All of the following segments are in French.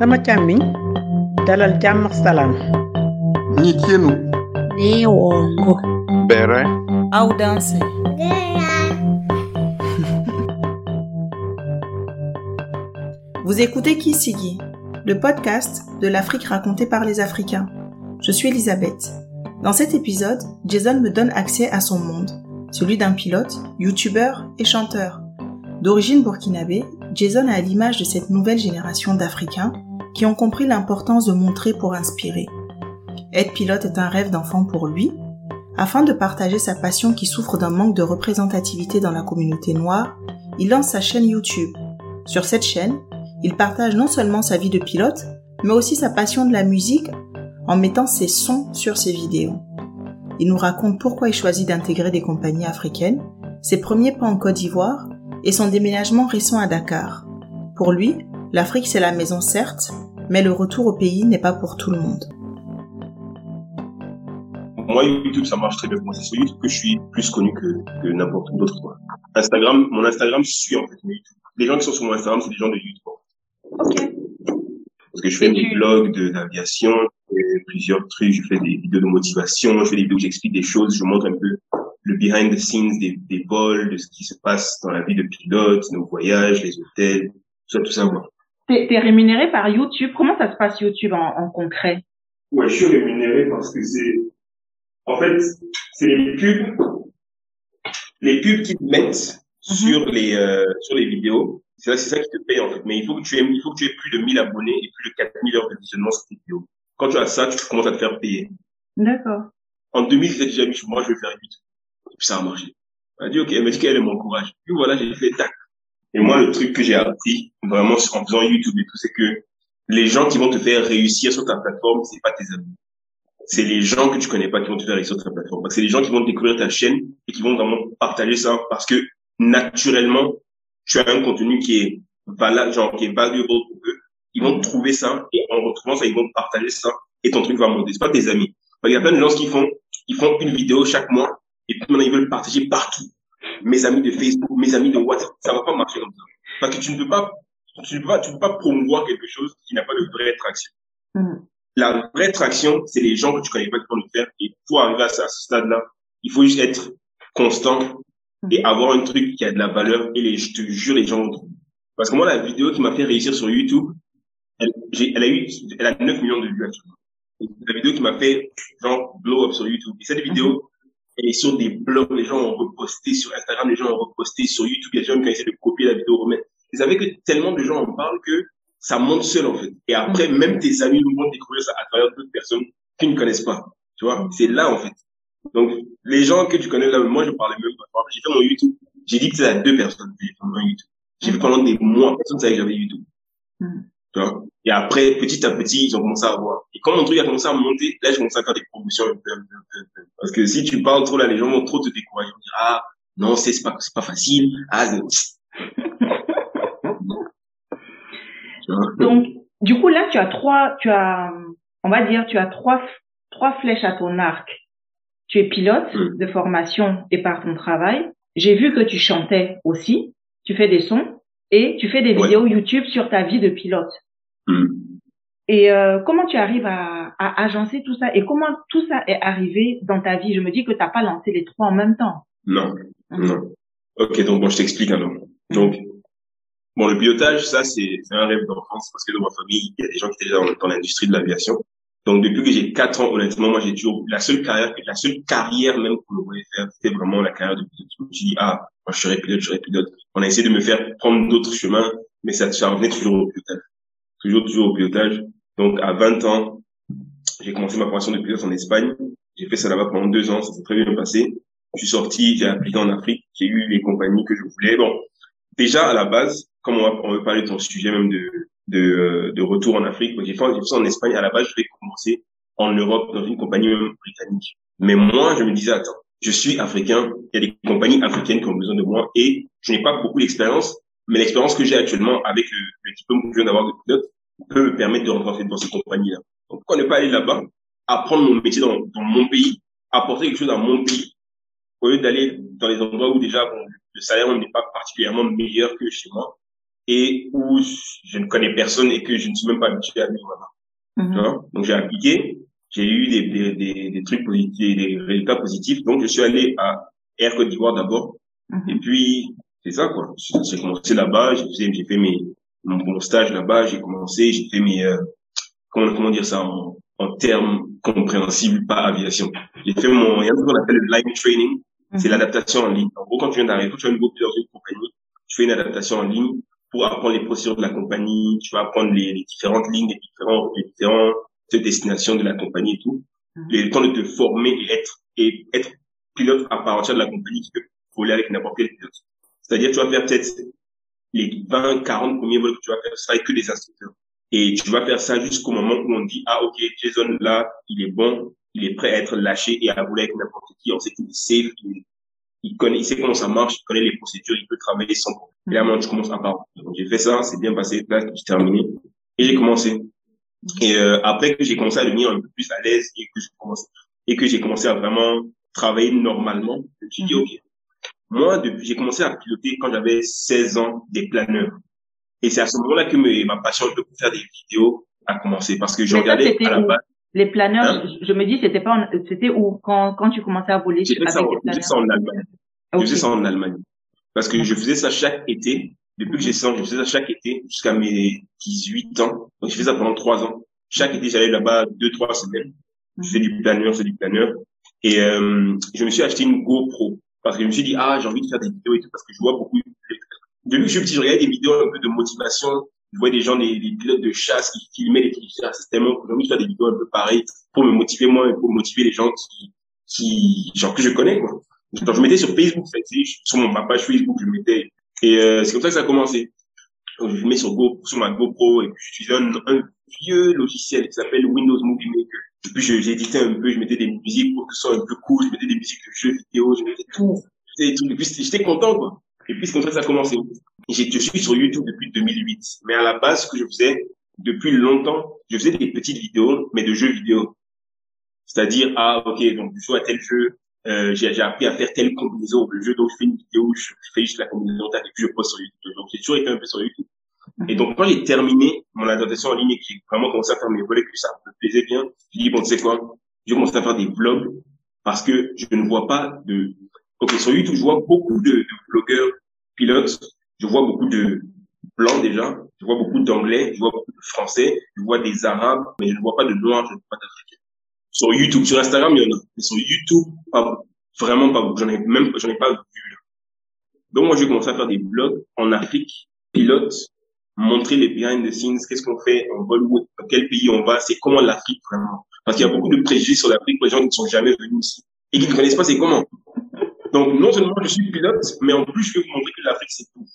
sama càmmiñ dalal jàmm ak salaam. Bere. Audanse. Vous écoutez Kisigi, le podcast de l'Afrique racontée par les Africains. Je suis Elisabeth. Dans cet épisode, Jason me donne accès à son monde, celui d'un pilote, youtubeur et chanteur. D'origine burkinabé, Jason a l'image de cette nouvelle génération d'Africains qui ont compris l'importance de montrer pour inspirer. Être pilote est un rêve d'enfant pour lui. Afin de partager sa passion qui souffre d'un manque de représentativité dans la communauté noire, il lance sa chaîne YouTube. Sur cette chaîne, il partage non seulement sa vie de pilote, mais aussi sa passion de la musique en mettant ses sons sur ses vidéos. Il nous raconte pourquoi il choisit d'intégrer des compagnies africaines, ses premiers pas en Côte d'Ivoire et son déménagement récent à Dakar. Pour lui, l'Afrique c'est la maison certes, mais le retour au pays n'est pas pour tout le monde. Moi, YouTube, ça marche très bien. Moi, c'est sur YouTube que je suis plus connu que, que n'importe où d'autre. Instagram, mon Instagram suit en fait YouTube. Les gens qui sont sur mon Instagram, c'est des gens de YouTube. Parce que je fais des tu- blogs de plusieurs trucs, je fais des vidéos de motivation, je fais des vidéos où j'explique des choses, je montre un peu le behind the scenes des, des vols, de ce qui se passe dans la vie de pilote, nos voyages, les hôtels, tout ça, tout ça. moi. T'es es rémunéré par YouTube. Comment ça se passe YouTube en, en concret? Ouais, je suis rémunéré parce que c'est, en fait, c'est les pubs, les pubs qui te mettent sur les, euh, sur les vidéos. C'est ça, c'est ça qui te paye, en fait. Mais il faut que tu aies, il faut que tu aies plus de 1000 abonnés et plus de 4000 heures de visionnement sur tes vidéos. Quand tu as ça, tu commences à te faire payer. D'accord. En 2000, j'ai déjà dit, moi, je vais faire YouTube. Et puis ça a marché. Elle a dit, ok, elle m'a dit qu'elle est mon courage? Puis voilà, j'ai fait tac. Et moi, le truc que j'ai appris, vraiment, en faisant YouTube et tout, c'est que les gens qui vont te faire réussir sur ta plateforme, c'est pas tes amis. C'est les gens que tu connais pas qui vont te faire réussir sur ta plateforme. C'est les gens qui vont découvrir ta chaîne et qui vont vraiment partager ça parce que naturellement, tu as un contenu qui est valable, genre, qui est valuable pour eux. Ils vont trouver ça et en retrouvant ça, ils vont partager ça et ton truc va monter. C'est pas tes amis. Il y a plein de gens qui font, ils font une vidéo chaque mois et puis maintenant ils veulent partager partout. Mes amis de Facebook, mes amis de WhatsApp, ça va pas marcher comme ça. Parce que tu ne peux pas, tu ne peux pas, tu ne peux pas promouvoir quelque chose qui n'a pas de vraie traction. Mhm. La vraie traction, c'est les gens que tu connais pas qui vont le faire. Et pour arriver à ce, stade-là, il faut juste être constant et avoir un truc qui a de la valeur. Et les, je te jure, les gens vont trouver. Parce que moi, la vidéo qui m'a fait réussir sur YouTube, elle, elle a eu, elle a 9 millions de vues actuellement. La vidéo qui m'a fait, genre, blow up sur YouTube. Et cette vidéo, est sur des blogs, les gens ont reposté sur Instagram, les gens ont reposté sur YouTube, il y a des gens qui ont essayé de copier la vidéo, remettre. Vous savez que tellement de gens en parlent que ça monte seul, en fait. Et après, même tes amis vont découvrir ça à travers d'autres personnes qui ne connaissent pas. Tu vois? C'est là, en fait. Donc, les gens que tu connais là, moi, je parlais même pas. J'ai fait mon YouTube. J'ai dit que c'était à deux personnes j'ai fait mon YouTube. J'ai fait pendant des mois, personne ne savait que j'avais YouTube. Tu vois? Et après, petit à petit, ils ont commencé à voir. Et quand mon truc a commencé à monter, là, j'ai commencé à faire des promotions. Parce que si tu parles trop là, les gens vont trop te décourager. Ils vont dire, ah, non, c'est pas, c'est pas facile. Ah? Donc, du coup, là, tu as trois, tu as, on va dire, tu as trois, trois flèches à ton arc. Tu es pilote Mm. de formation et par ton travail. J'ai vu que tu chantais aussi. Tu fais des sons et tu fais des Ouais. vidéos YouTube sur ta vie de pilote. Hmm. Et euh, comment tu arrives à, à agencer tout ça? Et comment tout ça est arrivé dans ta vie? Je me dis que t'as pas lancé les trois en même temps. Non, Mhm. non. Ok, donc bon, je t'explique alors. Donc, bon, le pilotage, ça, c'est c'est un rêve d'enfance parce que dans ma famille, il y a des gens qui étaient déjà dans, dans l'industrie de l'aviation. Donc, depuis que j'ai quatre ans, honnêtement, moi, j'ai toujours la seule carrière, la seule carrière même qu'on me voulait faire, c'était vraiment la carrière de pilote. Je me suis dit, ah, moi, je serais pilote, je serais pilote. On a essayé de me faire prendre d'autres chemins, mais ça, ça revenait toujours au pilotage. Toujours, toujours au pilotage. Donc, à 20 ans, j'ai commencé ma formation de pilote en Espagne. J'ai fait ça là-bas pendant deux ans, ça s'est très bien passé. Je suis sorti, j'ai appliqué en Afrique, j'ai eu les compagnies que je voulais. Bon, déjà à la base, comme on va, on veut parler de ton sujet même de de, euh, de retour en Afrique, j'ai fait, j'ai fait en Espagne. À la base, je vais commencer en Europe dans une compagnie britannique. Mais moi, je me disais attends, je suis africain, il y a des compagnies africaines qui ont besoin de moi et je n'ai pas beaucoup d'expérience, mais l'expérience que j'ai actuellement avec le, le diplôme que je viens d'avoir de pilote peut me permettre de rentrer dans ces compagnies-là. Donc pourquoi ne pas aller là-bas, apprendre mon métier dans, dans mon pays, apporter quelque chose à mon pays au lieu d'aller dans les endroits où déjà bon, le salaire n'est pas particulièrement meilleur que chez moi et où je ne connais personne et que je ne suis même pas habitué à vivre là-bas. Mhm. Donc j'ai appliqué, j'ai eu des, des, des, des trucs positifs, des résultats positifs. Donc je suis allé à Air Côte d'Ivoire d'abord. Et Mhm. puis c'est ça quoi. J'ai commencé là-bas, j'ai fait, j'ai fait mes mon, mon stage là-bas, j'ai commencé, j'ai fait mes euh, comment comment dire ça en, en termes compréhensibles, pas aviation. J'ai fait mon il y a un truc qu'on appelle le line training, c'est Mhm. l'adaptation en ligne. En gros, quand tu viens d'arriver, quand tu as un nouveau pilote dans une compagnie, tu fais une adaptation en ligne pour apprendre les procédures de la compagnie, tu vas apprendre les, les différentes lignes, les différents, les différentes destinations de la compagnie et tout. Et le temps de te former et être, et être pilote à part entière de la compagnie qui peut voler avec n'importe quel pilote. C'est-à-dire, tu vas faire peut-être les 20, 40 premiers vols que tu vas faire, ça avec que des instructeurs. Et tu vas faire ça jusqu'au moment où on dit, ah, ok, Jason, là, il est bon, il est prêt à être lâché et à voler avec n'importe qui. On sait qu'il est safe, qu'il il connaît, il sait comment ça marche, il connaît les procédures, il peut travailler sans problème. Et là, moi, je commence à part. Donc, j'ai fait ça, c'est bien passé, là, j'ai terminé. Et j'ai commencé. Et euh, après que j'ai commencé à devenir un peu plus à l'aise et que je commence et que j'ai commencé à vraiment travailler normalement, je me suis dit, Mhm. ok, moi, depuis, j'ai commencé à piloter quand j'avais 16 ans des planeurs. Et c'est à ce moment-là que me- ma passion pour faire des vidéos a commencé parce que je regardais à la base. Les planeurs, Hein? je, je me dis, c'était pas, c'était où? Quand quand tu commençais à voler fait avec ça, en- les ça Allemagne. Ah, Je ok. faisais ça en Allemagne. Parce que je faisais ça chaque été. Depuis que j'ai 100 ans, je faisais ça chaque été jusqu'à mes 18 ans. Donc, je faisais ça pendant trois ans. Chaque été, j'allais là-bas deux, trois semaines. Je faisais du planeur, je faisais du planeur. Et euh, je me suis acheté une GoPro. Parce que je me suis dit, ah, j'ai envie de faire des vidéos et tout. Parce que je vois beaucoup... Depuis que je suis petit, je regardais des vidéos un peu de motivation. Je voyais des gens, des, pilotes de chasse qui filmaient des trucs. Ah, C'est tellement. J'ai envie de faire des vidéos un peu pareilles pour me motiver moi et pour motiver les gens qui, qui genre que je connais, quoi. Donc, je mettais sur Facebook, en fait, sur mon ma page Facebook, je mettais. Et euh, c'est comme ça que ça a commencé. Donc, je mets sur Go, sur ma GoPro, et puis j'utilisais un, un vieux logiciel qui s'appelle Windows Movie Maker. Et puis j'éditais un peu, je mettais des musiques pour que ce soit un peu cool, je mettais des musiques de jeux vidéo, je mettais tout. Des trucs. Et puis c'était- j'étais content, quoi. Et puis comme ça ça a commencé. Je suis sur YouTube depuis 2008. Mais à la base, ce que je faisais, depuis longtemps, je faisais des petites vidéos, mais de jeux vidéo. C'est-à-dire, ah, ok, donc je joue à tel jeu, euh, j'ai appris à faire telle combinaison. Le jeu, donc je fais une vidéo, je, je fais juste la combinaison, et puis je poste sur YouTube. Donc j'ai toujours été un peu sur YouTube. Et donc quand j'ai terminé mon adaptation en ligne et que j'ai vraiment commencé à faire mes volets, que ça me plaisait bien, j'ai dit, bon, tu sais quoi, j'ai commencé à faire des vlogs parce que je ne vois pas de... Ok, sur YouTube, je vois beaucoup de, blogueurs pilotes, je vois beaucoup de blancs déjà, je vois beaucoup d'anglais, je vois beaucoup de français, je vois des arabes, mais je ne vois pas de noirs, je ne vois pas d'africains. Sur YouTube, sur Instagram, il y en a, mais sur YouTube, pas. Vraiment pas beaucoup. J'en ai même, j'en ai pas vu. Donc moi, j'ai commencé à faire des vlogs en Afrique, pilote, montrer les behind the scenes, qu'est-ce qu'on fait en Bollywood, dans quel pays on va, c'est comment l'Afrique vraiment. Parce qu'il y a beaucoup de préjugés sur l'Afrique pour les gens qui ne sont jamais venus ici et qui ne connaissent pas c'est comment. Donc non seulement je suis pilote, mais en plus je veux vous montrer que l'Afrique c'est tout.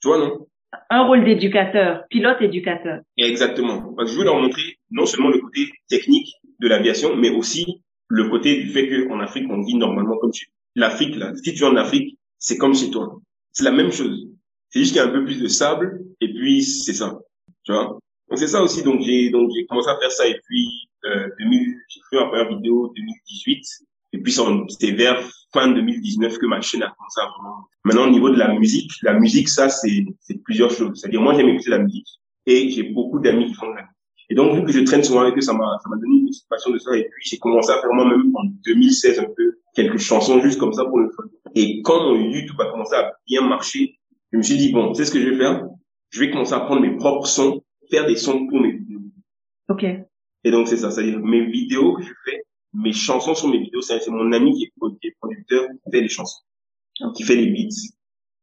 Tu vois non? Un rôle d'éducateur, pilote éducateur. Exactement. Parce que je veux leur montrer non seulement le côté technique de l'aviation, mais aussi le côté du fait qu'en Afrique, on vit normalement comme chez L'Afrique, là, si tu es en Afrique, c'est comme chez toi. C'est la même chose. C'est juste qu'il y a un peu plus de sable, et puis c'est ça. Tu vois? Donc c'est ça aussi. Donc j'ai donc j'ai commencé à faire ça, et puis euh, 2000, j'ai fait ma première vidéo 2018, et puis c'était vers fin 2019 que ma chaîne a commencé à vraiment. Maintenant au niveau de la musique, la musique ça c'est c'est plusieurs choses. C'est-à-dire moi j'aime écouter la musique, et j'ai beaucoup d'amis qui font de la musique. Et donc, vu que je traîne souvent avec eux, ça m'a, ça m'a donné une petite passion de ça. Et puis, j'ai commencé à faire moi-même en 2016 un peu quelques chansons juste comme ça pour le fun. Et quand YouTube a commencé à bien marcher, je me suis dit, bon, sais ce que je vais faire? Je vais commencer à prendre mes propres sons, faire des sons pour mes vidéos. Ok. Et donc, c'est ça. C'est-à-dire, mes vidéos que je fais, mes chansons sur mes vidéos, c'est mon ami qui est, producteur, qui fait les chansons, qui fait les beats.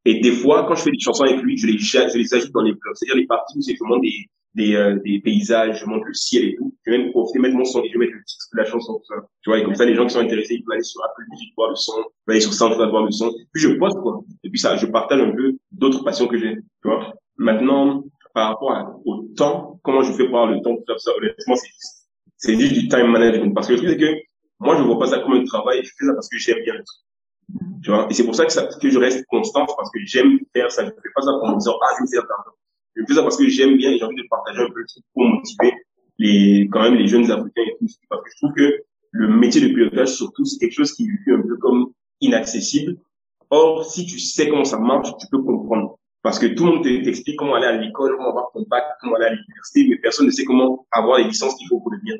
Et des fois, quand je fais des chansons avec lui, je les, je les ajoute dans les blogs. C'est-à-dire les parties où c'est vraiment des, des, euh, des paysages, je montre le ciel et tout. Je vais même profiter, mettre mon son et je vais mettre le titre de la chanson, tout ça. Tu vois, et comme ça, les gens qui sont intéressés, ils peuvent aller sur Apple Music voir le son, ils peuvent aller sur SoundCloud voir le son. Puis je poste, quoi. Et puis ça, je partage un peu d'autres passions que j'ai, tu vois. Maintenant, par rapport à- au temps, comment je fais pour avoir le temps pour faire ça, honnêtement, c'est juste, c'est juste du time management. Parce que le truc, c'est que moi, je vois pas ça comme un travail, je fais ça parce que j'aime bien le truc. Tu vois, et c'est pour ça que, ça que je reste constant, parce que j'aime faire ça. Je fais pas ça pour me dire, ah, je vais faire. Je fais ça parce que j'aime bien et j'ai envie de partager un peu le truc pour motiver les, quand même les jeunes Africains et tout. Parce que je trouve que le métier de pilotage, surtout, c'est quelque chose qui est un peu comme inaccessible. Or, si tu sais comment ça marche, tu peux comprendre. Parce que tout le monde t'explique comment aller à l'école, comment avoir ton bac, comment aller à l'université, mais personne ne sait comment avoir les licences qu'il faut pour devenir.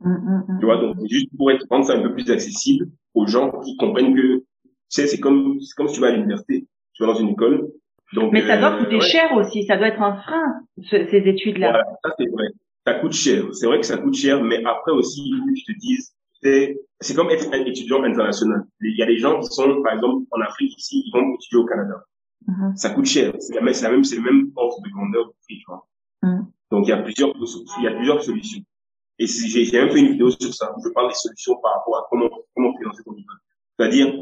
Mm, mm, mm. Tu vois, donc juste pour être, rendre ça un peu plus accessible aux gens qui comprennent que, tu sais, c'est comme, c'est comme si tu vas à l'université, tu vas dans une école. Donc, Mais ça doit euh, coûter ouais. cher aussi, ça doit être un frein, ce- ces études-là. Voilà, ça c'est vrai. Ça coûte cher. C'est vrai que ça coûte cher, mais après aussi, je te c'est, c'est comme être un étudiant international. Il y a des gens qui sont, par exemple, en Afrique ici, ils vont étudier au Canada. Mhm. Ça coûte cher. C'est la même, c'est la même, c'est le même ordre de grandeur de prix, tu vois. Mhm. Donc il y a plusieurs, il y a plusieurs solutions. Et j'ai, j'ai même fait une vidéo sur ça. où Je parle des solutions par rapport à comment, comment financer ton école. C'est-à-dire,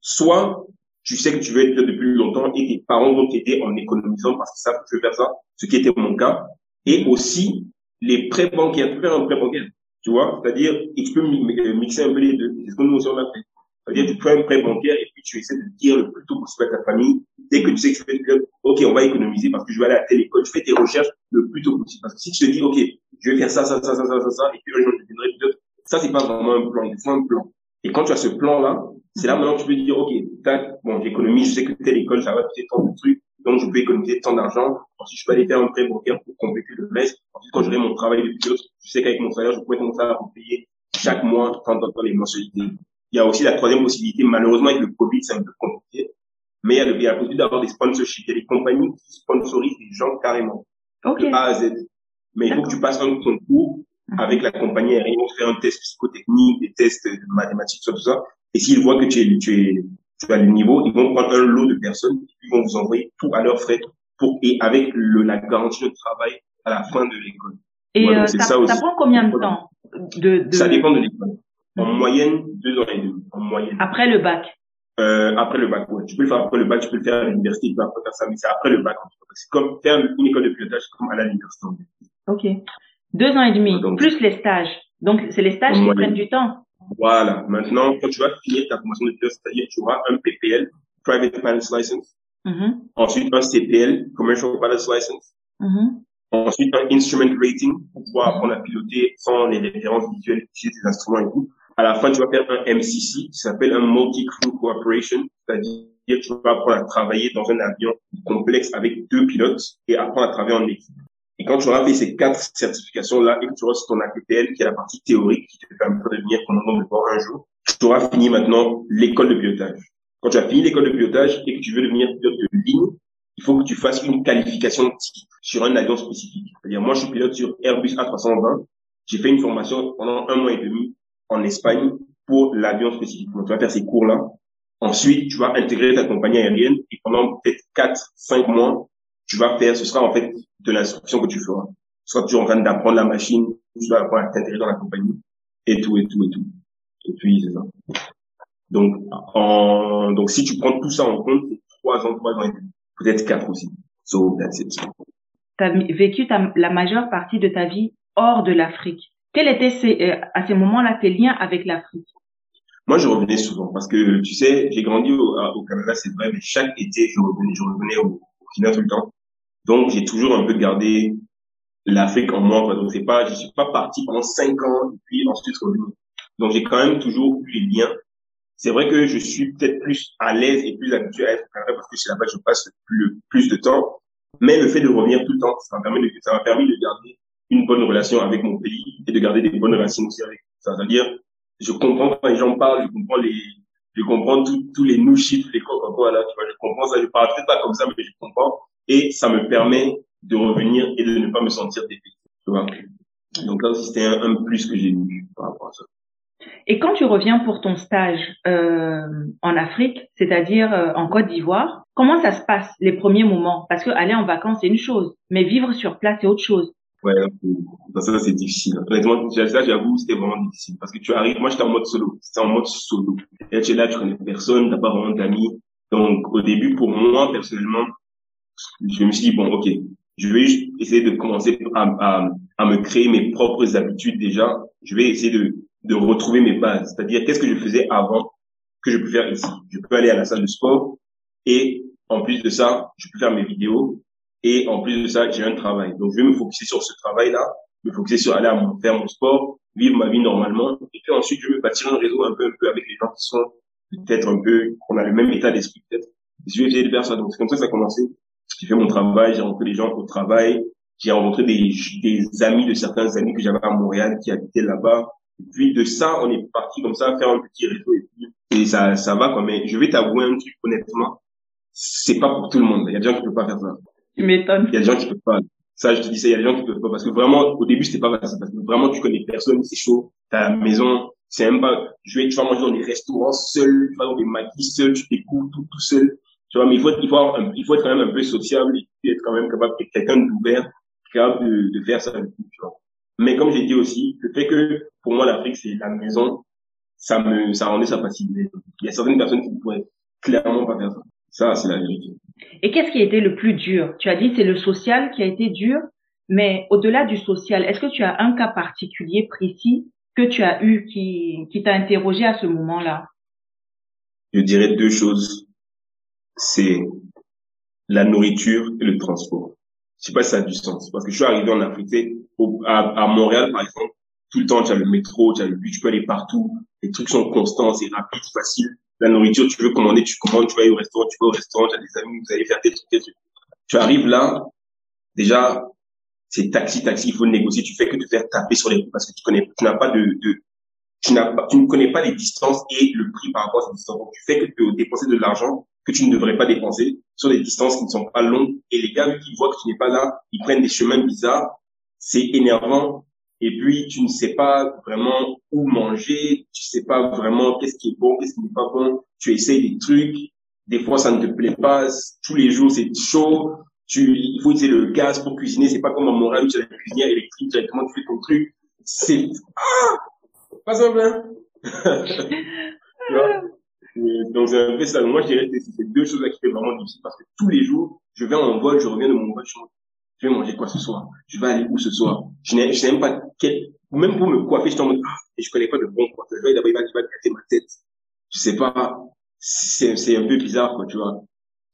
soit tu sais que tu veux être là depuis longtemps et tes parents vont t'aider en économisant parce qu'ils savent que tu veux faire ça, ce qui était mon cas. Et aussi, les prêts bancaires. Tu peux faire un prêt bancaire, tu vois. C'est-à-dire, et tu peux mi- mi- mixer un peu les deux. C'est ce que nous aussi on a fait. C'est-à-dire, tu fais un prêt bancaire et tu essaies de dire le plus tôt possible à ta famille, dès que tu sais que tu fais que, OK, on va économiser parce que je vais aller à telle école, tu fais tes recherches le plus tôt possible. Parce que si tu te dis, OK, je vais faire ça, ça, ça, ça, ça, ça, ça, et puis un jour je deviendrai pilote, ça, c'est pas vraiment un plan. Il faut un plan. Et quand tu as ce plan-là, c'est là maintenant que tu peux dire, OK, tac, bon, j'économise, je sais que telle école, ça va coûter tant de trucs, donc je peux économiser tant d'argent. Ensuite, je peux aller faire un prêt bancaire pour compléter le reste. Ensuite, quand j'aurai mon travail de pilote, je sais qu'avec mon salaire, je pourrais commencer à payer chaque mois, tant, tant les mensualités. Il y a aussi la troisième possibilité, malheureusement, avec le Covid, c'est un peu compliqué. Mais il y a, le, il y a la possibilité d'avoir des sponsorships. Il y a des compagnies qui sponsorisent des gens carrément, Ok. de A à Z. Mais il faut que tu passes un concours avec la compagnie aérienne, te faire un test psychotechnique, des tests de mathématiques, tout ça, tout ça. Et s'ils voient que tu es, tu es, tu as le niveau, ils vont prendre un lot de personnes, ils vont vous envoyer tout à leurs frais pour, et avec le, la garantie de travail à la fin de l'école. Et euh, ça, ça prend combien de temps de, de... Ça dépend de l'école. En Mhm. moyenne, deux ans et demi. En moyenne. après le bac Euh, après le bac, ouais. Tu peux le faire après le bac, tu peux le faire à l'université, tu peux après faire ça, mais c'est après le bac. C'est comme faire une école de pilotage, comme aller à l'université. Ok. Deux ans et demi, Donc- plus les stages. Donc, c'est les stages qui moyenne. prennent du temps. Voilà. Maintenant, quand tu vas finir ta formation de pilote, c'est-à-dire tu auras un PPL, Private Pilot's License, Mhm, ensuite un CPL, Commercial Pilot's License, mhm. ensuite un Instrument Rating pour pouvoir apprendre à piloter sans les références visuelles, utiliser tes instruments et tout. À la fin, tu vas faire un MCC, qui s'appelle un Multi-Crew Cooperation, c'est-à-dire tu vas apprendre à travailler dans un avion complexe avec deux pilotes et apprendre à travailler en équipe. Et quand tu auras fait ces quatre certifications-là et que tu auras ton APPL, qui est la partie théorique qui te permettra de devenir commandant de bord un jour, tu auras fini maintenant l'école de pilotage. Quand tu as fini l'école de pilotage et que tu veux devenir pilote de ligne, il faut que tu fasses une qualification type sur un avion spécifique. C'est-à-dire, moi, je suis pilote sur Airbus A320. J'ai fait une formation pendant un mois et demi en Espagne pour l'avion spécifique. Donc, tu vas faire ces cours-là. Ensuite, tu vas intégrer ta compagnie aérienne et pendant peut-être 4, 5 mois, tu vas faire, ce sera en fait de l'instruction que tu feras. Tu seras toujours en train d'apprendre la machine, tu vas apprendre à t'intégrer dans la compagnie et tout, et tout, et tout. Et puis, c'est ça. Donc, en, donc, si tu prends tout ça en compte, c'est 3 ans, 3 ans et. Peut-être 4 aussi. So, that's it. Tu as vécu ta- la majeure partie de ta vie hors de l'Afrique. Quels étaient euh, à ces moments-là tes liens avec l'Afrique? Moi, je revenais souvent parce que, tu sais, j'ai grandi au, Canada, c'est vrai, mais chaque été, je revenais, je revenais au, Kenya tout le temps. Donc, j'ai toujours un peu gardé l'Afrique en moi. Donc, c'est pas, je suis pas parti pendant cinq ans et puis ensuite revenu. Donc, j'ai quand même toujours eu les liens. C'est vrai que je suis peut-être plus à l'aise et plus habitué à être au Canada parce que c'est là-bas que je passe le plus, de temps. Mais le fait de revenir tout le temps, ça m'a permis de garder une bonne relation avec mon pays et de garder des bonnes racines aussi avec ça. C'est-à-dire, je comprends quand les gens parlent, je comprends les, je comprends tous les nous chiffres, les coca là, tu vois, je comprends ça, je parle peut-être pas comme ça, mais je comprends. Et ça me permet de revenir et de ne pas me sentir vois. Donc là aussi, c'était un, un plus que j'ai eu par rapport à ça. Et quand tu reviens pour ton stage euh, en Afrique, c'est-à-dire euh, en Côte d'Ivoire, comment ça se passe les premiers moments? Parce que aller en vacances c'est une chose, mais vivre sur place c'est autre chose. Ouais, ça, c'est difficile. Honnêtement, ça, j'avoue, c'était vraiment difficile. Parce que tu arrives, moi, j'étais en mode solo. C'était en mode solo. Et tu es là, tu connais personne, t'as pas vraiment d'amis. Donc, au début, pour moi, personnellement, je me suis dit, bon, ok, je vais juste essayer de commencer à, à, à me créer mes propres habitudes déjà. Je vais essayer de, de retrouver mes bases. C'est-à-dire, qu'est-ce que je faisais avant que je peux faire ici? Je peux aller à la salle de sport et en plus de ça, je peux faire mes vidéos et en plus de ça, j'ai un travail. Donc, je vais me focuser sur ce travail-là, me focuser sur aller à faire mon sport, vivre ma vie normalement. Et puis ensuite, je vais bâtir un réseau un peu, un peu avec les gens qui sont peut-être un peu, qu'on a le même état d'esprit peut-être. Je vais essayer de faire ça. Donc, c'est comme ça que ça a commencé. J'ai fait mon travail, j'ai rencontré des gens au travail, j'ai rencontré des, des amis de certains amis que j'avais à Montréal qui habitaient là-bas. Et puis de ça, on est parti comme ça faire un petit réseau et puis et ça ça va quoi. Mais je vais t'avouer un truc honnêtement, c'est pas pour tout le monde. Il y a des gens qui peuvent pas faire ça. Tu m'étonnes. Il y a des gens qui peuvent pas. Ça, je te dis ça, il y a des gens qui peuvent pas parce que vraiment au début c'était pas facile parce que vraiment tu connais personne, c'est chaud. T'as la maison, c'est même pas. Je vais, tu vas manger dans des restaurants seul, tu vas dans des maquis seul, tu découvres tout tout seul. Tu vois, mais il faut, il faut, un- il faut être quand même un peu sociable et être quand même capable d'être quelqu'un d'ouvert, capable de, de faire ça. Vois. Mais comme j'ai dit aussi, le fait que pour moi l'Afrique c'est la maison, ça me, ça rendait ça facile. Il y a certaines personnes qui ne pourraient clairement pas faire ça. Ça, c'est la vérité. Et qu'est-ce qui a été le plus dur? Tu as dit c'est le social qui a été dur, mais au-delà du social, est-ce que tu as un cas particulier précis que tu as eu qui, qui t'a interrogé à ce moment-là? Je dirais deux choses. C'est la nourriture et le transport. Je sais pas si ça a du sens. Parce que je suis arrivé en Afrique, à, à Montréal, par exemple, tout le temps, tu as le métro, tu as le bus, tu peux aller partout. Les trucs sont constants, c'est rapide, facile. La nourriture, tu veux commander, tu commandes, tu vas au restaurant, tu vas au restaurant, tu des amis, vous allez faire tes trucs, tes trucs. Tu arrives là, déjà, c'est taxi, taxi, il faut négocier, tu fais que te faire taper sur les roues parce que tu connais, tu n'as pas de, de tu n'as pas, tu ne connais pas les distances et le prix par rapport à ces distances. Donc, tu fais que de dépenser de l'argent que tu ne devrais pas dépenser sur des distances qui ne sont pas longues. Et les gars, vu qu'ils voient que tu n'es pas là, ils prennent des chemins bizarres. C'est énervant. Et puis, tu ne sais pas vraiment où manger. Tu sais pas vraiment qu'est-ce qui est bon, qu'est-ce qui n'est pas bon. Tu essayes des trucs. Des fois, ça ne te plaît pas. Tous les jours, c'est chaud. Tu, il faut utiliser le gaz pour cuisiner. C'est pas comme à Montréal tu as la cuisinière électrique directement, tu fais ton truc. C'est, ah! Pas simple, hein? Donc c'est un peu ça. Moi, je dirais que c'est ces deux choses-là qui étaient vraiment difficiles parce que tous les jours, je vais en vol, je reviens de mon vol, je, vais manger quoi ce soir? Je vais aller où ce soir? Je n'ai je sais même pas quel... Même pour me coiffer, je en mode, ah, je connais pas de bon coiffeur. Je vais d'abord, il va, il va gâter ma tête. Je sais pas. C'est c'est un peu bizarre, quoi, tu vois.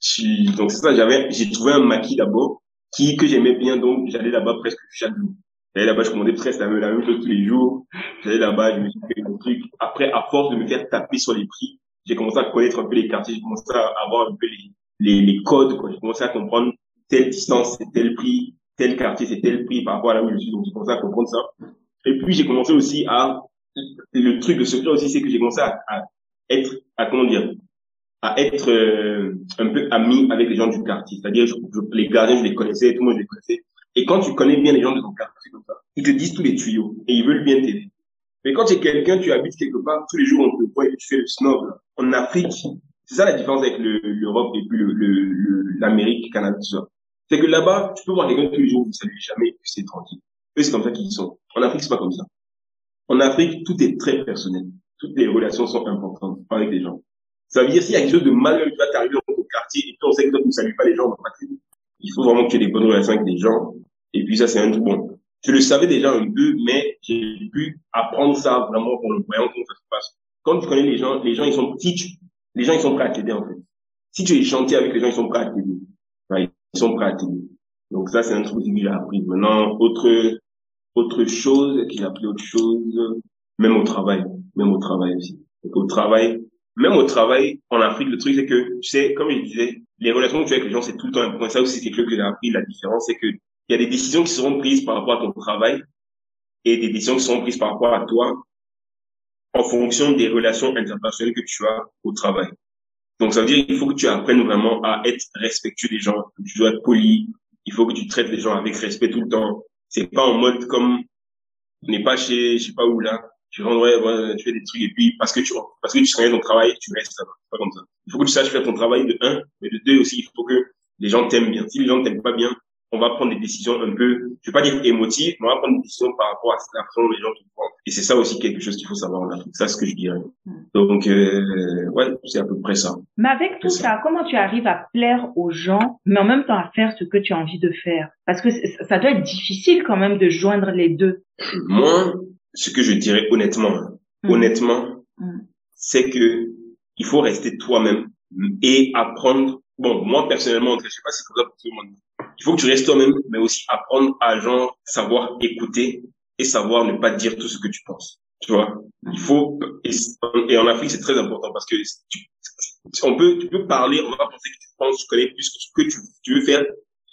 Je donc c'est ça, j'avais, j'ai trouvé un maquis d'abord qui que j'aimais bien, donc j'allais là-bas presque chaque jour. J'allais là-bas, je commandais presque la même, la même chose tous les jours. J'allais là-bas, je me suis fait mon truc. Après, à force de me faire taper sur les prix, j'ai commencé à connaître un peu les quartiers, j'ai commencé à avoir un peu les, les, les codes, quoi. J'ai commencé à comprendre telle distance, c'est tel prix, tel quartier, c'est tel prix par rapport à là où je suis. Donc, j'ai commencé à comprendre ça. Et puis, j'ai commencé aussi à, le truc, le secret aussi, c'est que j'ai commencé à, être, à comment dire, à être euh, un peu ami avec les gens du quartier. C'est-à-dire, les gardiens, je les connaissais, tout le monde je les connaissait. Et quand tu connais bien les gens de ton quartier comme ça, ils te disent tous les tuyaux et ils veulent bien t'aider. Mais quand tu es quelqu'un, tu habites quelque part, tous les jours on te voit et tu fais le snob. là. En Afrique, c'est ça la différence avec le- l'Europe et puis l'Amérique, le Canada, tout ça. C'est que là-bas, tu peux voir quelqu'un tous les jours, vous ne savez jamais, c'est tranquille. Eux, c'est comme ça qu'ils sont. En Afrique, c'est pas comme ça. En Afrique, tout est très personnel. Toutes les relations sont importantes avec les gens. Ça veut dire s'il y a quelque chose de mal, tu vas t'arriver dans ton quartier et puis on sait que toi tu ne salues pas les gens, on va pas t'aider. Il faut vraiment que tu aies des bonnes relations avec les gens. Et puis ça, c'est un truc bon. Je le savais déjà un peu, mais j'ai pu apprendre ça vraiment en le voyant comment ça se passe. Quand tu connais les gens, les gens ils sont petits, les gens ils sont prêts à t'aider en fait. Si tu es gentil avec les gens, ils sont prêts à t'aider. Ils sont prêts. Donc ça, c'est un truc que j'ai appris. Maintenant, autre autre chose, que j'ai appris autre chose, même au travail, même au travail aussi. Donc, au travail, même au travail, en Afrique, le truc, c'est que, tu sais, comme je disais, les relations que tu as avec les gens, c'est tout le temps important. Ça aussi, c'est quelque chose que j'ai appris. La différence, c'est que il y a des décisions qui seront prises par rapport à ton travail et des décisions qui seront prises par rapport à toi en fonction des relations interpersonnelles que tu as au travail. Donc, ça veut dire qu'il faut que tu apprennes vraiment à être respectueux des gens. Tu dois être poli. Il faut que tu traites les gens avec respect tout le temps. C'est pas en mode comme, on n'est pas chez, je sais pas où là, tu rentres, ouais, ouais, tu fais des trucs et puis parce que tu, parce que tu connais ton travail, tu restes là. Pas comme ça. Il faut que tu saches faire ton travail de un, mais de deux aussi, il faut que les gens t'aiment bien. Si les gens t'aiment pas bien, on va prendre des décisions un peu, je vais pas dire émotives, mais on va prendre des décisions par rapport à la façon les gens te prennent. Et c'est ça aussi quelque chose qu'il faut savoir en Afrique. Ça, c'est ce que je dirais. Donc, euh, ouais, c'est à peu près ça. Mais avec tout ça, comment tu arrives à plaire aux gens, mais en même temps à faire ce que tu as envie de faire? Parce que ça doit être difficile quand même de joindre les deux. Moi, ce que je dirais honnêtement, hein, Mm. honnêtement, Mm. c'est que il faut rester toi-même et apprendre. Bon, moi personnellement, je sais pas si c'est comme ça pour tout le monde. Il faut que tu restes toi-même, mais aussi apprendre à genre savoir écouter et savoir ne pas dire tout ce que tu penses. Tu vois, il faut et, en Afrique c'est très important parce que tu, on peut tu peux parler, on va penser que tu penses, tu connais plus que tu, tu veux faire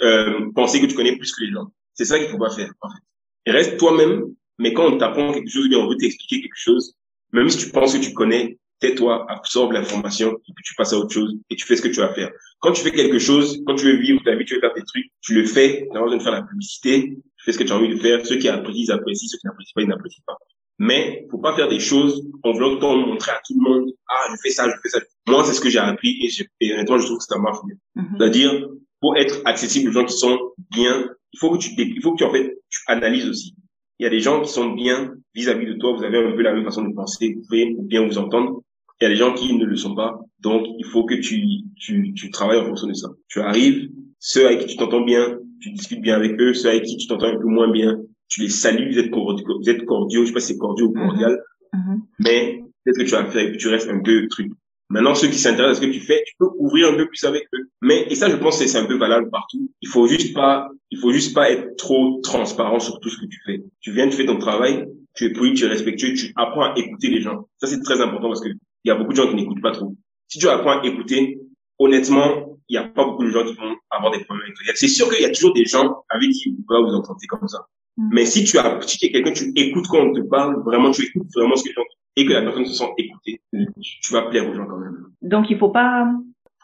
euh, penser que tu connais plus que les gens. C'est ça qu'il faut pas faire, en fait. Reste toi-même, mais quand on t'apprend quelque chose, on veut t'expliquer quelque chose, même si tu penses que tu connais, tais-toi, absorbe l'information, et puis tu passes à autre chose, et tu fais ce que tu vas faire. Quand tu fais quelque chose, quand tu veux vivre ta vie, tu veux faire tes trucs, tu le fais, tu as besoin de faire la publicité, tu fais ce que tu as envie de faire, ceux qui apprécient, ils apprécient, ceux qui n'apprécient pas, ils n'apprécient pas. Mais faut pas faire des choses en voulant montrer à tout le monde, ah, je fais ça, je fais ça. Moi, c'est ce que j'ai appris et, et honnêtement, je trouve que ça marche bien. Mhm. C'est-à-dire, pour être accessible aux gens qui sont bien, il faut que tu, il faut que tu, en fait, tu analyses aussi. Il y a des gens qui sont bien vis-à-vis de toi, vous avez un peu la même façon de penser, vous pouvez bien vous entendre. Il y a des gens qui ne le sont pas, donc il faut que tu, tu, tu travailles en fonction de ça. Tu arrives, ceux avec qui tu t'entends bien, tu discutes bien avec eux, ceux avec qui tu t'entends un peu moins bien, tu les salues, vous êtes cordiaux, vous êtes cordiaux, je sais pas si c'est cordiaux ou cordial, Mhm. mais peut-être que tu vas faire et tu restes un peu truc. Maintenant, ceux qui s'intéressent à ce que tu fais, tu peux ouvrir un peu plus avec eux. Mais, et ça, je pense que c'est un peu valable partout. Il faut juste pas, il faut juste pas être trop transparent sur tout ce que tu fais. Tu viens, tu fais ton travail, tu es poli, tu es respectueux, tu apprends à écouter les gens. Ça, c'est très important parce que il y a beaucoup de gens qui n'écoutent pas trop. Si tu apprends à écouter, honnêtement, il n'y a pas beaucoup de gens qui vont avoir des problèmes avec toi. C'est sûr qu'il y a toujours des gens avec qui vous pouvez vous entendre comme ça. Mhm. Mais si tu as, si tu es quelqu'un, tu écoutes quand on te parle, vraiment, tu écoutes vraiment ce que les gens et que la personne se sent écoutée, tu vas plaire aux gens quand même. Donc, il faut pas...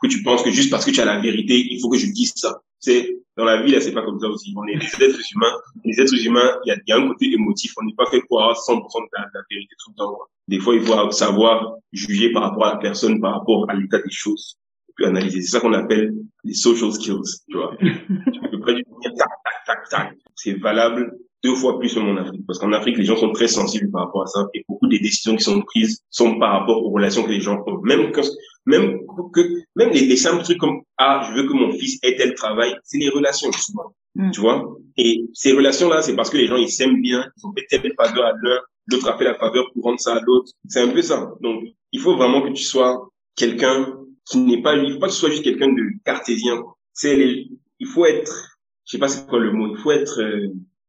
Que tu penses que juste parce que tu as la vérité, il faut que je dise ça. C'est dans la vie là, c'est pas comme ça aussi. On est des êtres humains. Les êtres humains, il y a, y a un côté émotif. On n'est pas fait pour avoir 100% de la, de la vérité tout le temps. Des fois, il faut savoir juger par rapport à la personne, par rapport à l'état des choses, et puis analyser. C'est ça qu'on appelle les social skills. Tu vois, tu peux tac tac tac tac. C'est valable deux fois plus en Afrique. Parce qu'en Afrique, les gens sont très sensibles par rapport à ça. Et beaucoup des décisions qui sont prises sont par rapport aux relations que les gens ont. Même que, même que, même les, les simples trucs comme, ah, je veux que mon fils ait tel travail, c'est les relations, souvent. Mm. Tu vois? Et ces relations-là, c'est parce que les gens, ils s'aiment bien, ils ont fait telle faveur à l'un, l'autre a fait la faveur pour rendre ça à l'autre. C'est un peu ça. Donc, il faut vraiment que tu sois quelqu'un qui n'est pas, il faut pas que tu sois juste quelqu'un de cartésien. C'est les, il faut être, je sais pas c'est quoi le mot, il faut être, euh,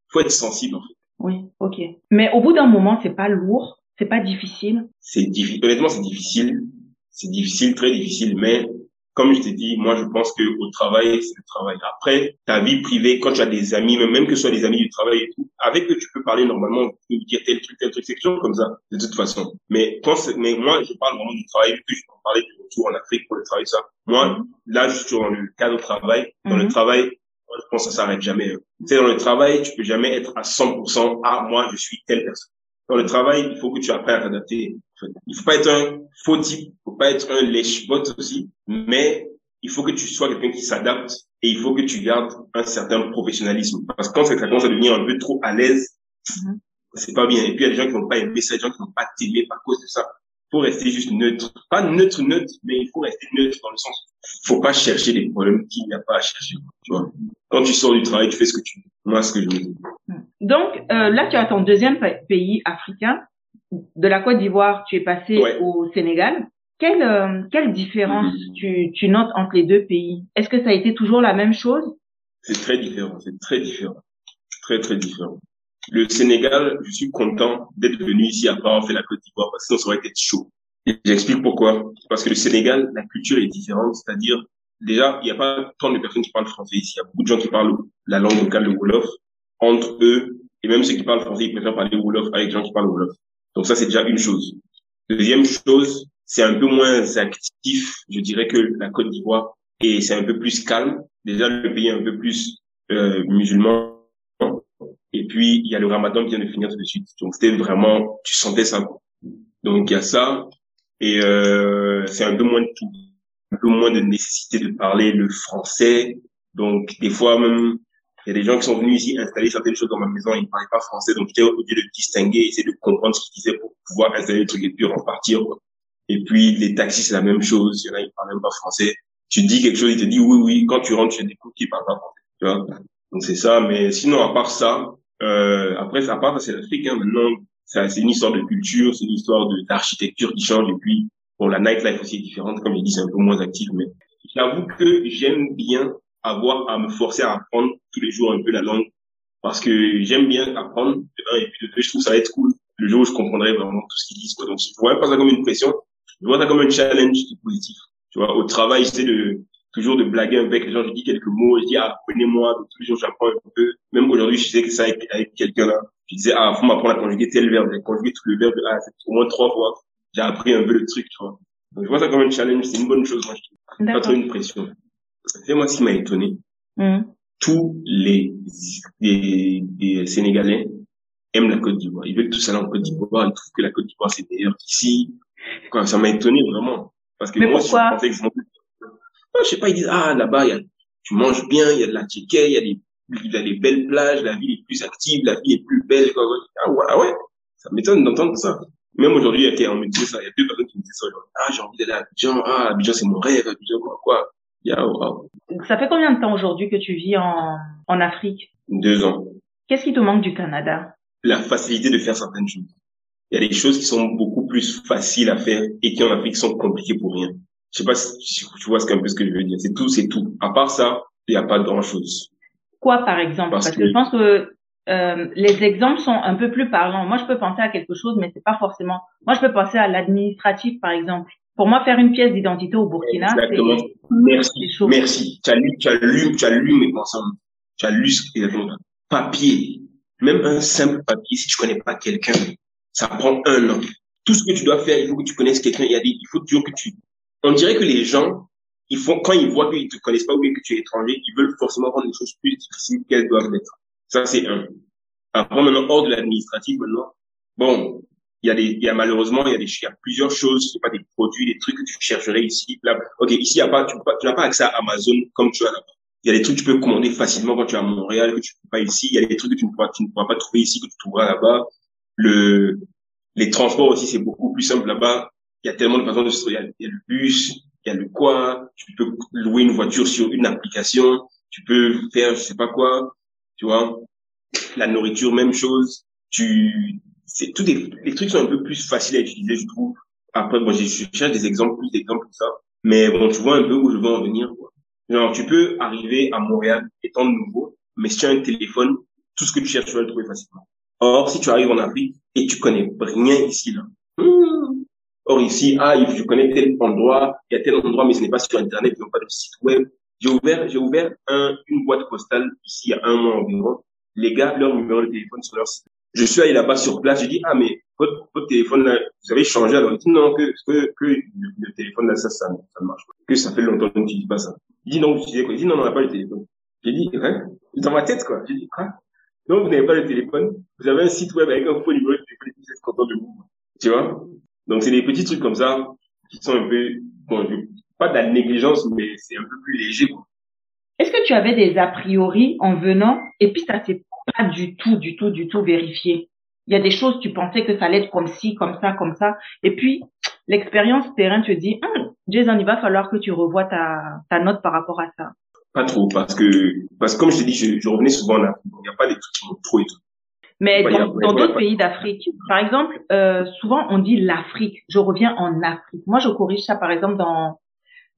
faut être sensible en fait. Oui, ok. Mais au bout d'un moment, c'est pas lourd, c'est pas difficile. C'est difficile. Honnêtement, c'est difficile. C'est difficile, très difficile. Mais comme je t'ai dit, moi, je pense que au travail, c'est le travail. Après, ta vie privée, quand tu as des amis, même, même que ce soit des amis du travail et tout, avec eux, tu peux parler normalement, tu peux dire tel truc, tel truc, c'est toujours comme ça, de toute façon. Mais quand c'est- mais moi, je parle vraiment du travail, vu que je peux parler du retour en Afrique pour le travail, ça. Moi, là, je suis dans le cadre du travail. Dans le Mhm. travail, moi, je pense que ça s'arrête jamais. hein. Tu sais, dans le travail, tu peux jamais être à 100%, ah, moi, je suis telle personne. Dans le travail, il faut que tu apprennes à t'adapter. Il faut pas être un faux type, il faut pas être un lèche-bot aussi, mais il faut que tu sois quelqu'un qui s'adapte et il faut que tu gardes un certain professionnalisme. Parce que quand ça commence à devenir un peu trop à l'aise, Mhm. c'est pas bien. Et puis il y a des gens qui vont pas aimer ça, des gens qui vont pas t'aimer à cause de ça. faut rester juste neutre. Pas neutre, neutre, mais il faut rester neutre dans le sens, faut pas chercher des problèmes qu'il n'y a pas à chercher. Tu vois. Quand tu sors du travail, tu fais ce que tu veux. Moi, ce que je dis. Donc euh, là, tu as ton deuxième pa- pays africain. De la Côte d'Ivoire, tu es passé Ouais. au Sénégal. Quelle, euh, quelle différence tu, tu notes entre les deux pays? Est-ce que ça a été toujours la même chose? C'est très différent, c'est très différent. Très, très différent. Le Sénégal, je suis content d'être venu ici après avoir fait la Côte d'Ivoire parce que sinon ça aurait été chaud. J'explique pourquoi. Parce que le Sénégal, la culture est différente, c'est-à-dire, déjà, il n'y a pas tant de personnes qui parlent français ici. Il y a beaucoup de gens qui parlent la langue locale, le Wolof, entre eux. Et même ceux qui parlent français, ils préfèrent parler Wolof avec des gens qui parlent Wolof. Donc ça, c'est déjà une chose. Deuxième chose, c'est un peu moins actif, je dirais, que la Côte d'Ivoire. Et c'est un peu plus calme. Déjà, le pays est un peu plus euh, musulman. Et puis, il y a le ramadan qui vient de finir tout de suite. Donc, c'était vraiment, tu sentais ça. Donc, il y a ça. Et euh, c'est un peu moins de tout. Un peu moins de nécessité de parler le français. Donc, des fois, même, il y a des gens qui sont venus ici installer certaines choses dans ma maison, ils ne parlaient pas français. Donc, j'étais obligé de distinguer, essayer de comprendre ce qu'ils disaient pour pouvoir installer le truc et puis repartir. quoi. Et puis, les taxis, c'est la même chose. Il y en a, ils parlent même pas français. Tu dis quelque chose, ils te disent oui, oui. Quand tu rentres, tu découvres qu'ils parlent pas français. Tu vois donc c'est ça, mais sinon à part ça, euh, après à part ça c'est l'Afrique. Hein, maintenant, c'est une histoire de culture, c'est une histoire d'architecture qui change. Et puis bon, la nightlife aussi est différente, comme je dis, c'est un peu moins actif. Mais j'avoue que j'aime bien avoir à me forcer à apprendre tous les jours un peu la langue parce que j'aime bien apprendre. De un, et puis de deux, je trouve ça va être cool le jour où je comprendrai vraiment tout ce qu'ils disent. Quoi. Donc je vois pas ça comme une pression, je vois ça comme un challenge qui est positif. Tu vois, au travail, j'essaie de toujours de blaguer avec les gens. Je dis quelques mots, je dis, ah, apprenez-moi. Tous les jours, j'apprends un peu. Même aujourd'hui, je sais que ça avec, avec quelqu'un là. Je disais, ah, faut m'apprendre à conjuguer tel verbe. J'ai conjugué tout le verbe de A au moins trois fois. J'ai appris un peu le truc, tu vois. Donc, je vois ça comme un challenge. C'est une bonne chose, moi, je trouve. Pas trop une pression. Fais-moi ce qui m'a étonné. Hmm. Tous les, les, les Sénégalais aiment la Côte d'Ivoire. Ils veulent tous aller en Côte d'Ivoire. Ils trouvent que la Côte d'Ivoire, c'est meilleur qu'ici. Ça m'a étonné, vraiment. Parce que Mais moi, pourquoi? je pensais que c'est ah, je sais pas, ils disent, ah, là-bas, il y a, tu manges bien, il y a de la ticket, il y a des, il y a des belles plages, la ville est plus active, la vie est plus belle. Quoi. Ah ouais, ah ouais, ça m'étonne d'entendre ça. Même aujourd'hui, il y a, on me dit ça, il y a deux personnes qui me disent ça aujourd'hui. Ah, j'ai envie d'aller à Abidjan, ah, Abidjan, c'est mon rêve, Abidjan, quoi, quoi. Il y a, wow. Ça fait combien de temps aujourd'hui que tu vis en, en Afrique? Deux ans. Qu'est-ce qui te manque du Canada? La facilité de faire certaines choses. Il y a des choses qui sont beaucoup plus faciles à faire et qui en Afrique sont compliquées pour rien. Je sais pas si tu vois ce qu'un peu ce que je veux dire. C'est tout, c'est tout. À part ça, il n'y a pas grand chose. Quoi, par exemple? Parce Parce, que, que- je pense que euh, les exemples sont un peu plus parlants. Moi, je peux penser à quelque chose, mais c'est pas forcément. Moi, je peux penser à l'administratif, par exemple. Pour moi, faire une pièce d'identité au Burkina, c'est Merci. Merci. Tu as lu, tu as lu, tu as lu mes pensées. Tu as lu ce exactement. Papier. Même un simple papier, si tu connais pas quelqu'un, ça prend un an. Tout ce que tu dois faire, il faut que tu connaisses quelqu'un. Il y a des, il faut toujours que tu, on dirait que les gens, ils font, quand ils voient qu'ils te connaissent pas ou bien que tu es étranger, ils veulent forcément rendre les choses plus difficiles qu'elles doivent être. Ça, c'est un. Après, maintenant, hors de l'administratif, maintenant, bon, il y a des, il y a malheureusement, il y a des, il y a plusieurs choses, c'est pas des produits, des trucs que tu chercherais ici, là. Ok, ici, il y a pas, tu, n'as pas accès à Amazon comme tu as là-bas. Il y a des trucs que tu peux commander facilement quand tu es à Montréal, que tu peux pas ici. Il y a des trucs que tu ne pourras, tu ne pourras pas trouver ici, que tu trouveras là-bas. Le, les transports aussi, c'est beaucoup plus simple là-bas. Il y a tellement de façons de se, il y a, il y a le bus, il y a le quoi, tu peux louer une voiture sur une application, tu peux faire je sais pas quoi, tu vois. La nourriture, même chose. Tu, c'est tout des, les trucs sont un peu plus faciles à utiliser, je trouve. Après, moi, je cherche des exemples, plus d'exemples que ça. Mais bon, tu vois un peu où je veux en venir, quoi. Genre, tu peux arriver à Montréal étant nouveau, mais si tu as un téléphone, tout ce que tu cherches, tu vas le trouver facilement. Or, si tu arrives en Afrique et tu connais rien ici, là. hmm. Or, ici, ah, je connais tel endroit, il y a tel endroit, mais ce n'est pas sur Internet, ils n'ont pas de site web. J'ai ouvert, j'ai ouvert un, une boîte postale ici il y a un mois environ. Les gars, leur numéro de téléphone sur leur site. Je suis allé là-bas sur place, j'ai dit, ah, mais votre, votre téléphone là, vous avez changé alors. Il dit, non, que, que, que le, téléphone là, ça, ça, ne marche pas. Que ça fait longtemps que tu dis pas ça. Il dit, non, vous utilisez quoi? Il dit, non, on n'a pas le téléphone. J'ai dit, hein? Dans ma tête, quoi. J'ai dit, quoi? Donc, vous n'avez pas le téléphone. Vous avez un site web avec un faux numéro de téléphone vous êtes content de vous. Tu vois? Donc, c'est des petits trucs comme ça qui sont un peu, bon, je, pas de la négligence, mais c'est un peu plus léger, quoi. Est-ce que tu avais des a priori en venant? Et puis ça s'est pas du tout, du tout, du tout vérifié Il y a des choses, tu pensais que ça allait être comme ci, comme ça, comme ça. Et puis, l'expérience terrain te dit, Hum, Jason, il va falloir que tu revoies ta, ta note par rapport à ça. Pas trop, parce que, parce que comme je t'ai dit, je, je revenais souvent en Afrique. Il n'y a pas des trucs qui m'ont trop et tout. Mais a- dans d'autres pays d'Afrique, par exemple, euh, souvent on dit l'Afrique. Je reviens en Afrique. Moi, je corrige ça, par exemple, dans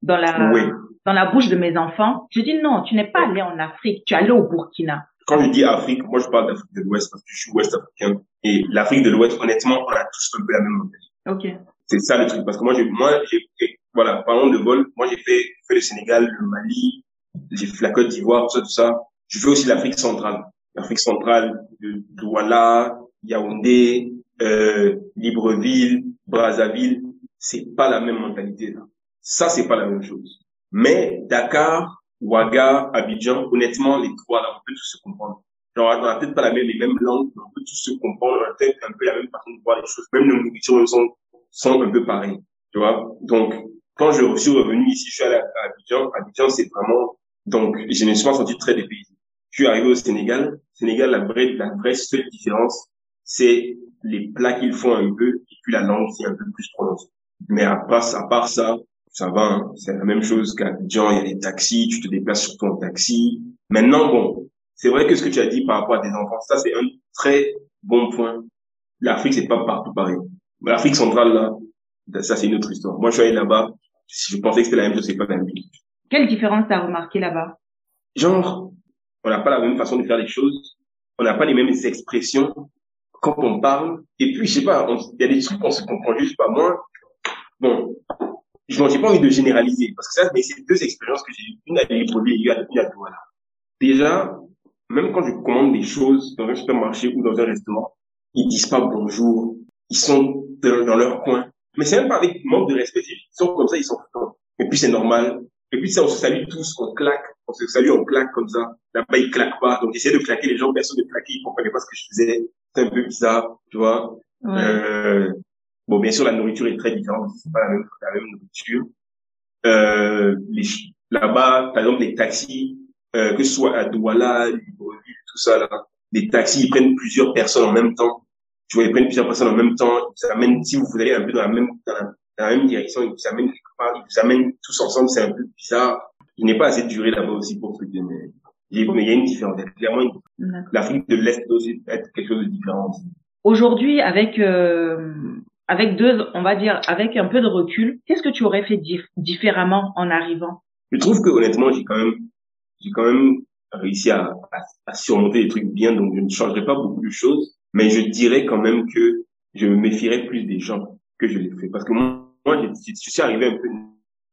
dans la Oui. dans la bouche de mes enfants. Je dis non, tu n'es pas allé en Afrique, tu es allé au Burkina. Quand je dis Afrique, moi, je parle d'Afrique de l'Ouest parce que je suis ouest africain. Et l'Afrique de l'Ouest, honnêtement, on a tous un peu la même mentalité. Ok. C'est ça le truc. Parce que moi, j'ai, moi, j'ai, voilà, parlons de vol. Moi, j'ai fait, fait le Sénégal, le Mali, j'ai fait la Côte d'Ivoire, tout ça, tout ça. Je fais aussi l'Afrique centrale. L'Afrique centrale, Douala, Yaoundé, euh, Libreville, Brazzaville. C'est pas la même mentalité, là. Ça, c'est pas la même chose. Mais Dakar, Ouaga, Abidjan, honnêtement, les trois, là, on peut tous se comprendre. Genre, on n'a peut-être pas la même, les mêmes langues, mais on peut tous se comprendre, on a peut-être un peu la même façon de voir les choses. Même nos nourritures sont, sont un peu pareilles. Tu vois? Donc, quand je suis revenu ici, je suis allé à Abidjan. Abidjan, c'est vraiment, donc, je me suis senti très dépaysé. Je suis arrivé au Sénégal. Sénégal, la vraie, la vraie seule différence, c'est les plats qu'ils font un peu, et puis la langue qui est un peu plus prononcée. Mais à part, à part ça, ça va, hein. c'est la même chose qu'Abidjan, il y a des taxis, tu te déplaces surtout en taxi. Maintenant, bon, c'est vrai que ce que tu as dit par rapport à tes enfants, ça c'est un très bon point. L'Afrique, c'est pas partout pareil. L'Afrique centrale, là, ça c'est une autre histoire. Moi, je suis allé là-bas, je pensais que c'était la même chose, c'est pas la même chose. Quelle différence t'as remarqué là-bas? Genre, on n'a pas la même façon de faire les choses, on n'a pas les mêmes expressions quand on parle. Et puis, je sais pas, il y a des trucs qu'on se comprend juste pas. Moi, bon, je n'ai pas envie de généraliser parce que ça, mais c'est deux expériences que j'ai eues, une à Libreville et une à Douala. Déjà, même quand je commande des choses dans un supermarché ou dans un restaurant, ils disent pas bonjour, ils sont dans, leur coin. Mais c'est même pas avec manque de respect, ils sont comme ça, ils sont contents. Et puis c'est normal. Et puis ça, on se salue tous, on claque, on se salue, on claque comme ça. Là-bas, ils claquent pas. Donc j'essaie de claquer les gens, personne ne claquait, ils comprenaient pas ce que je faisais. C'est un peu bizarre, tu vois. Ouais. Euh, bon, bien sûr, la nourriture est très différente, c'est pas la même, la même nourriture. Euh, là-bas, par exemple, les taxis, euh, que ce soit à Douala, Libreville, tout ça là, les taxis, ils prennent plusieurs personnes en même temps. Tu vois, ils prennent plusieurs personnes en même temps. Ils vous amènent, si vous allez un peu dans la même, dans la, dans la même direction, ils vous amènent quelque part, ils vous amènent tous ensemble, c'est un peu bizarre. Il n'est pas assez duré là-bas aussi pour truc, mais, mais il y a une différence. Clairement l'Afrique de l'Est doit aussi être quelque chose de différent. aussi. Aujourd'hui, avec euh, avec deux, on va dire, avec un peu de recul, qu'est-ce que tu aurais fait dif- différemment en arrivant? Je trouve que honnêtement, j'ai quand même, j'ai quand même réussi à, à, à surmonter les trucs bien, donc je ne changerai pas beaucoup de choses, mais je dirais quand même que je me méfierais plus des gens que je l'ai fait, parce que moi, je, suis arrivé un peu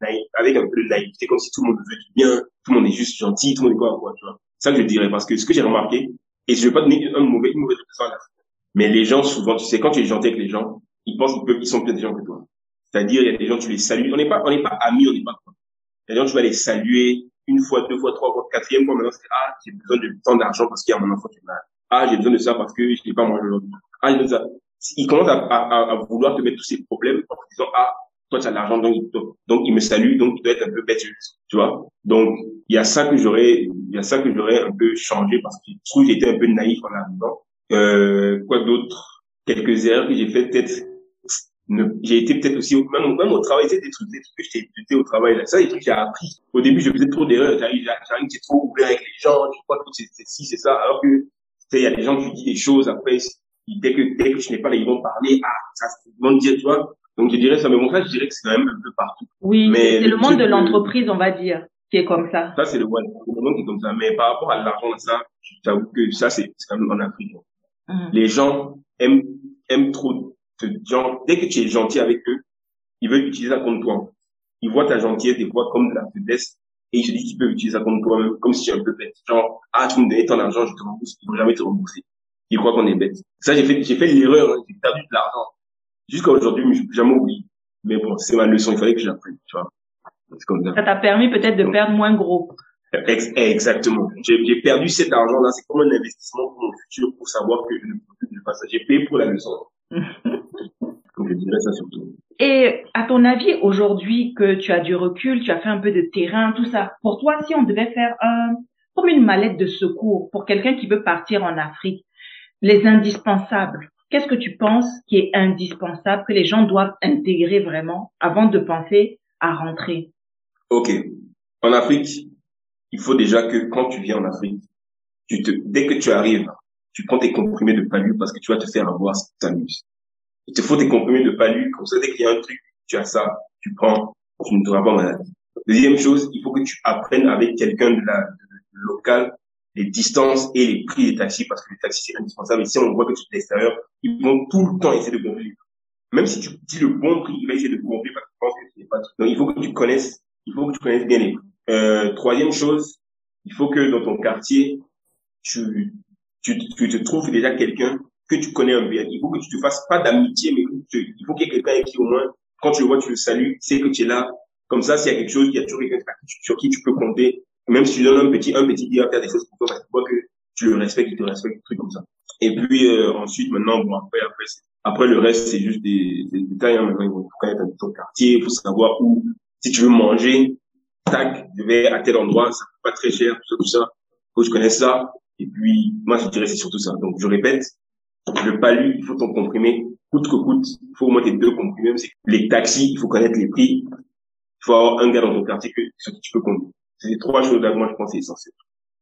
naïf, avec un peu de naïveté, comme si tout le monde veut du bien, tout le monde est juste gentil, tout le monde est quoi, quoi, tu vois. Ça que je dirais, parce que ce que j'ai remarqué, et je vais pas donner un mauvais, une mauvaise réponse à la fin, mais les gens, souvent, tu sais, quand tu es gentil avec les gens, ils pensent qu'ils ils sont plus intelligents que toi. C'est-à-dire, il y a des gens, tu les salues, on n'est pas, on n'est pas amis, on n'est pas quoi. Il y a des gens, tu vas les saluer une fois, deux fois, trois fois, quatrième fois, maintenant, c'est, ah, j'ai besoin de tant d'argent parce qu'il y a mon enfant qui est. Ah, j'ai besoin de ça parce que je n'ai pas mangé aujourd'hui. Ah, j'ai besoin de ça. Ils commencent à, à, à vouloir te mettre tous ces problèmes en te disant, ah, toi, tu as de l'argent, donc, donc, il me salue, donc, il doit être un peu bête, tu vois. Donc, il y a ça que j'aurais, il y a ça que j'aurais un peu changé parce que je trouve que j'étais un peu naïf en arrivant. Euh, quoi d'autre? Quelques erreurs que j'ai fait, peut-être, j'ai été peut-être aussi, au- même, même au travail, sais, des trucs, des trucs que j'étais j'étais au travail, là. Ça, des trucs que j'ai appris. Au début, je faisais trop d'erreurs. J'arrive, j'arrive, c'est trop ouvert avec les gens, tu crois que c'est c'est ci, c'est ça. Alors que, tu sais, il y a des gens qui disent des choses, après, dès que, dès que tu n'es pas là, ils vont parler, ah, ça, ils vont dire, tu vois. Donc, je dirais ça, mais bon, ça, je dirais que c'est quand même un peu partout. Oui, Mais c'est le monde de l'entreprise, on va dire, qui est comme ça. Ça, c'est le one. Le monde qui est comme ça. Mais par rapport à l'argent, ça, j'avoue que ça, c'est c'est quand même en Afrique. Mhm. Les gens aiment, aiment trop te, genre, dès que tu es gentil avec eux, ils veulent utiliser ça contre toi. Ils voient ta gentillesse des fois comme de la faiblesse et ils se disent qu'ils peuvent utiliser ça contre toi même comme si tu es un peu bête. Genre, ah, tu me donnais ton argent, je te rembourse. Ils vont jamais te rembourser. Ils croient qu'on est bête. Ça, j'ai fait, j'ai fait l'erreur, hein. j'ai perdu de l'argent. Jusqu'à aujourd'hui, je peux jamais oublier. Mais bon, c'est ma leçon, il fallait que j'apprenne, tu vois. C'est comme ça. Ça t'a permis peut-être de perdre moins gros. Ex- Exactement. J'ai j'ai perdu cet argent-là. C'est comme un investissement pour mon futur pour savoir que je ne peux plus faire ça. J'ai payé pour la leçon. Donc, je dirais ça surtout. Et à ton avis, aujourd'hui que tu as du recul, tu as fait un peu de terrain, tout ça, pour toi, si on devait faire un, comme une mallette de secours pour quelqu'un qui veut partir en Afrique, les indispensables, qu'est-ce que tu penses qui est indispensable, que les gens doivent intégrer vraiment avant de penser à rentrer? Ok. En Afrique, il faut déjà que quand tu viens en Afrique, tu te, dès que tu arrives, tu prends tes comprimés de palu parce que tu vas te faire avoir si tu t'amuses. Il te faut tes comprimés de palu, comme ça, dès qu'il y a un truc, tu as ça, tu prends, tu ne seras pas malade. Deuxième chose, il faut que tu apprennes avec quelqu'un de la, de- local les distances et les prix des taxis parce que les taxis c'est indispensable. Et si on voit que tu es l'extérieur, ils vont tout le temps essayer de gonfler. Même si tu dis le bon prix, il va essayer de gonfler parce qu'il pense que tu n'es pas. Donc il faut que tu connaisses, il faut que tu connaisses bien les prix. Euh, troisième chose, il faut que dans ton quartier, tu, tu, tu te trouves déjà quelqu'un que tu connais un peu. Il faut que tu te fasses pas d'amitié, mais il faut qu'il y ait quelqu'un qui au moins, quand tu le vois, tu le salues, sais que tu es là. Comme ça, s'il y a quelque chose, il y a toujours quelqu'un sur qui tu peux compter. Même si tu donnes un petit, un petit dia à faire des choses pour toi, parce que tu vois que tu le respectes, il te respecte, des trucs comme ça. Et puis, euh, ensuite, maintenant, bon, après, après, c'est- après, le reste, c'est juste des, des détails, hein. Maintenant, il faut connaître ton quartier, il faut savoir où, si tu veux manger, tac, je vais à tel endroit, ça coûte pas très cher, tout ça, tout ça. Faut que je connaisse ça. Et puis, moi, je dirais c'est surtout ça. Donc, je répète, le palu, il faut ton comprimé, coûte que coûte, il faut au moins tes deux comprimés. C'est les taxis, il faut connaître les prix. Il faut avoir un gars dans ton quartier que, qui tu peux compter. C'est les trois choses là, moi, je pense, c'est essentiel.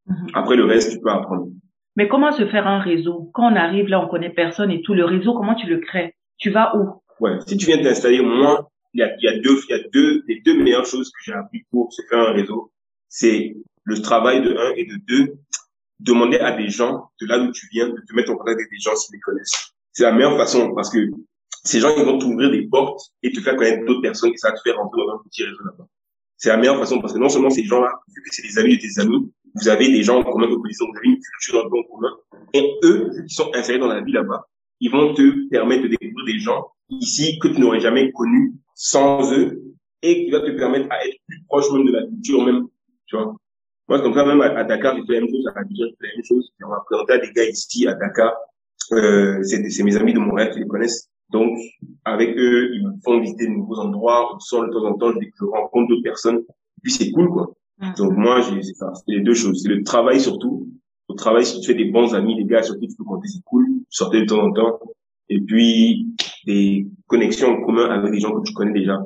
Mhm. Après, le reste, tu peux apprendre. Mais comment se faire un réseau? Quand on arrive là, on connaît personne et tout. Le réseau, comment tu le crées? Tu vas où? Ouais. Si tu viens t'installer, moi, il y a, y a deux, il y a deux, les deux meilleures choses que j'ai appris pour se faire un réseau. C'est le travail de un et de deux, demander à des gens de là où tu viens de te mettre en contact avec des gens s'ils les connaissent. C'est la meilleure façon parce que ces gens, ils vont t'ouvrir des portes et te faire connaître d'autres personnes et ça va te faire rentrer dans un petit réseau là-bas. C'est la meilleure façon parce que non seulement ces gens-là, vu que c'est des amis de tes amis, vous avez des gens en commun que vous connaissez, vous avez une culture en commun. Et eux, qui sont insérés dans la vie là-bas, ils vont te permettre de découvrir des gens ici que tu n'aurais jamais connus sans eux et qui va te permettre à être plus proche même de la culture même, tu vois. Moi, comme ça, même à, Dakar, j'ai fait la même chose, à Abidjan, j'ai fait la même chose. Présenter à des gars ici, à Dakar. Euh, c'est mes amis de Montréal qui les connaissent. Donc, avec eux, ils me font visiter de nouveaux endroits, on sort de temps en temps, je, je rencontre d'autres personnes. Et puis, c'est cool, quoi. Donc, moi, j'ai. C'est les deux choses. C'est le travail surtout. Au travail, si tu fais des bons amis, des gars sur qui tu peux compter, c'est cool. Sortez de temps en temps. Et puis, des connexions en commun avec des gens que tu connais déjà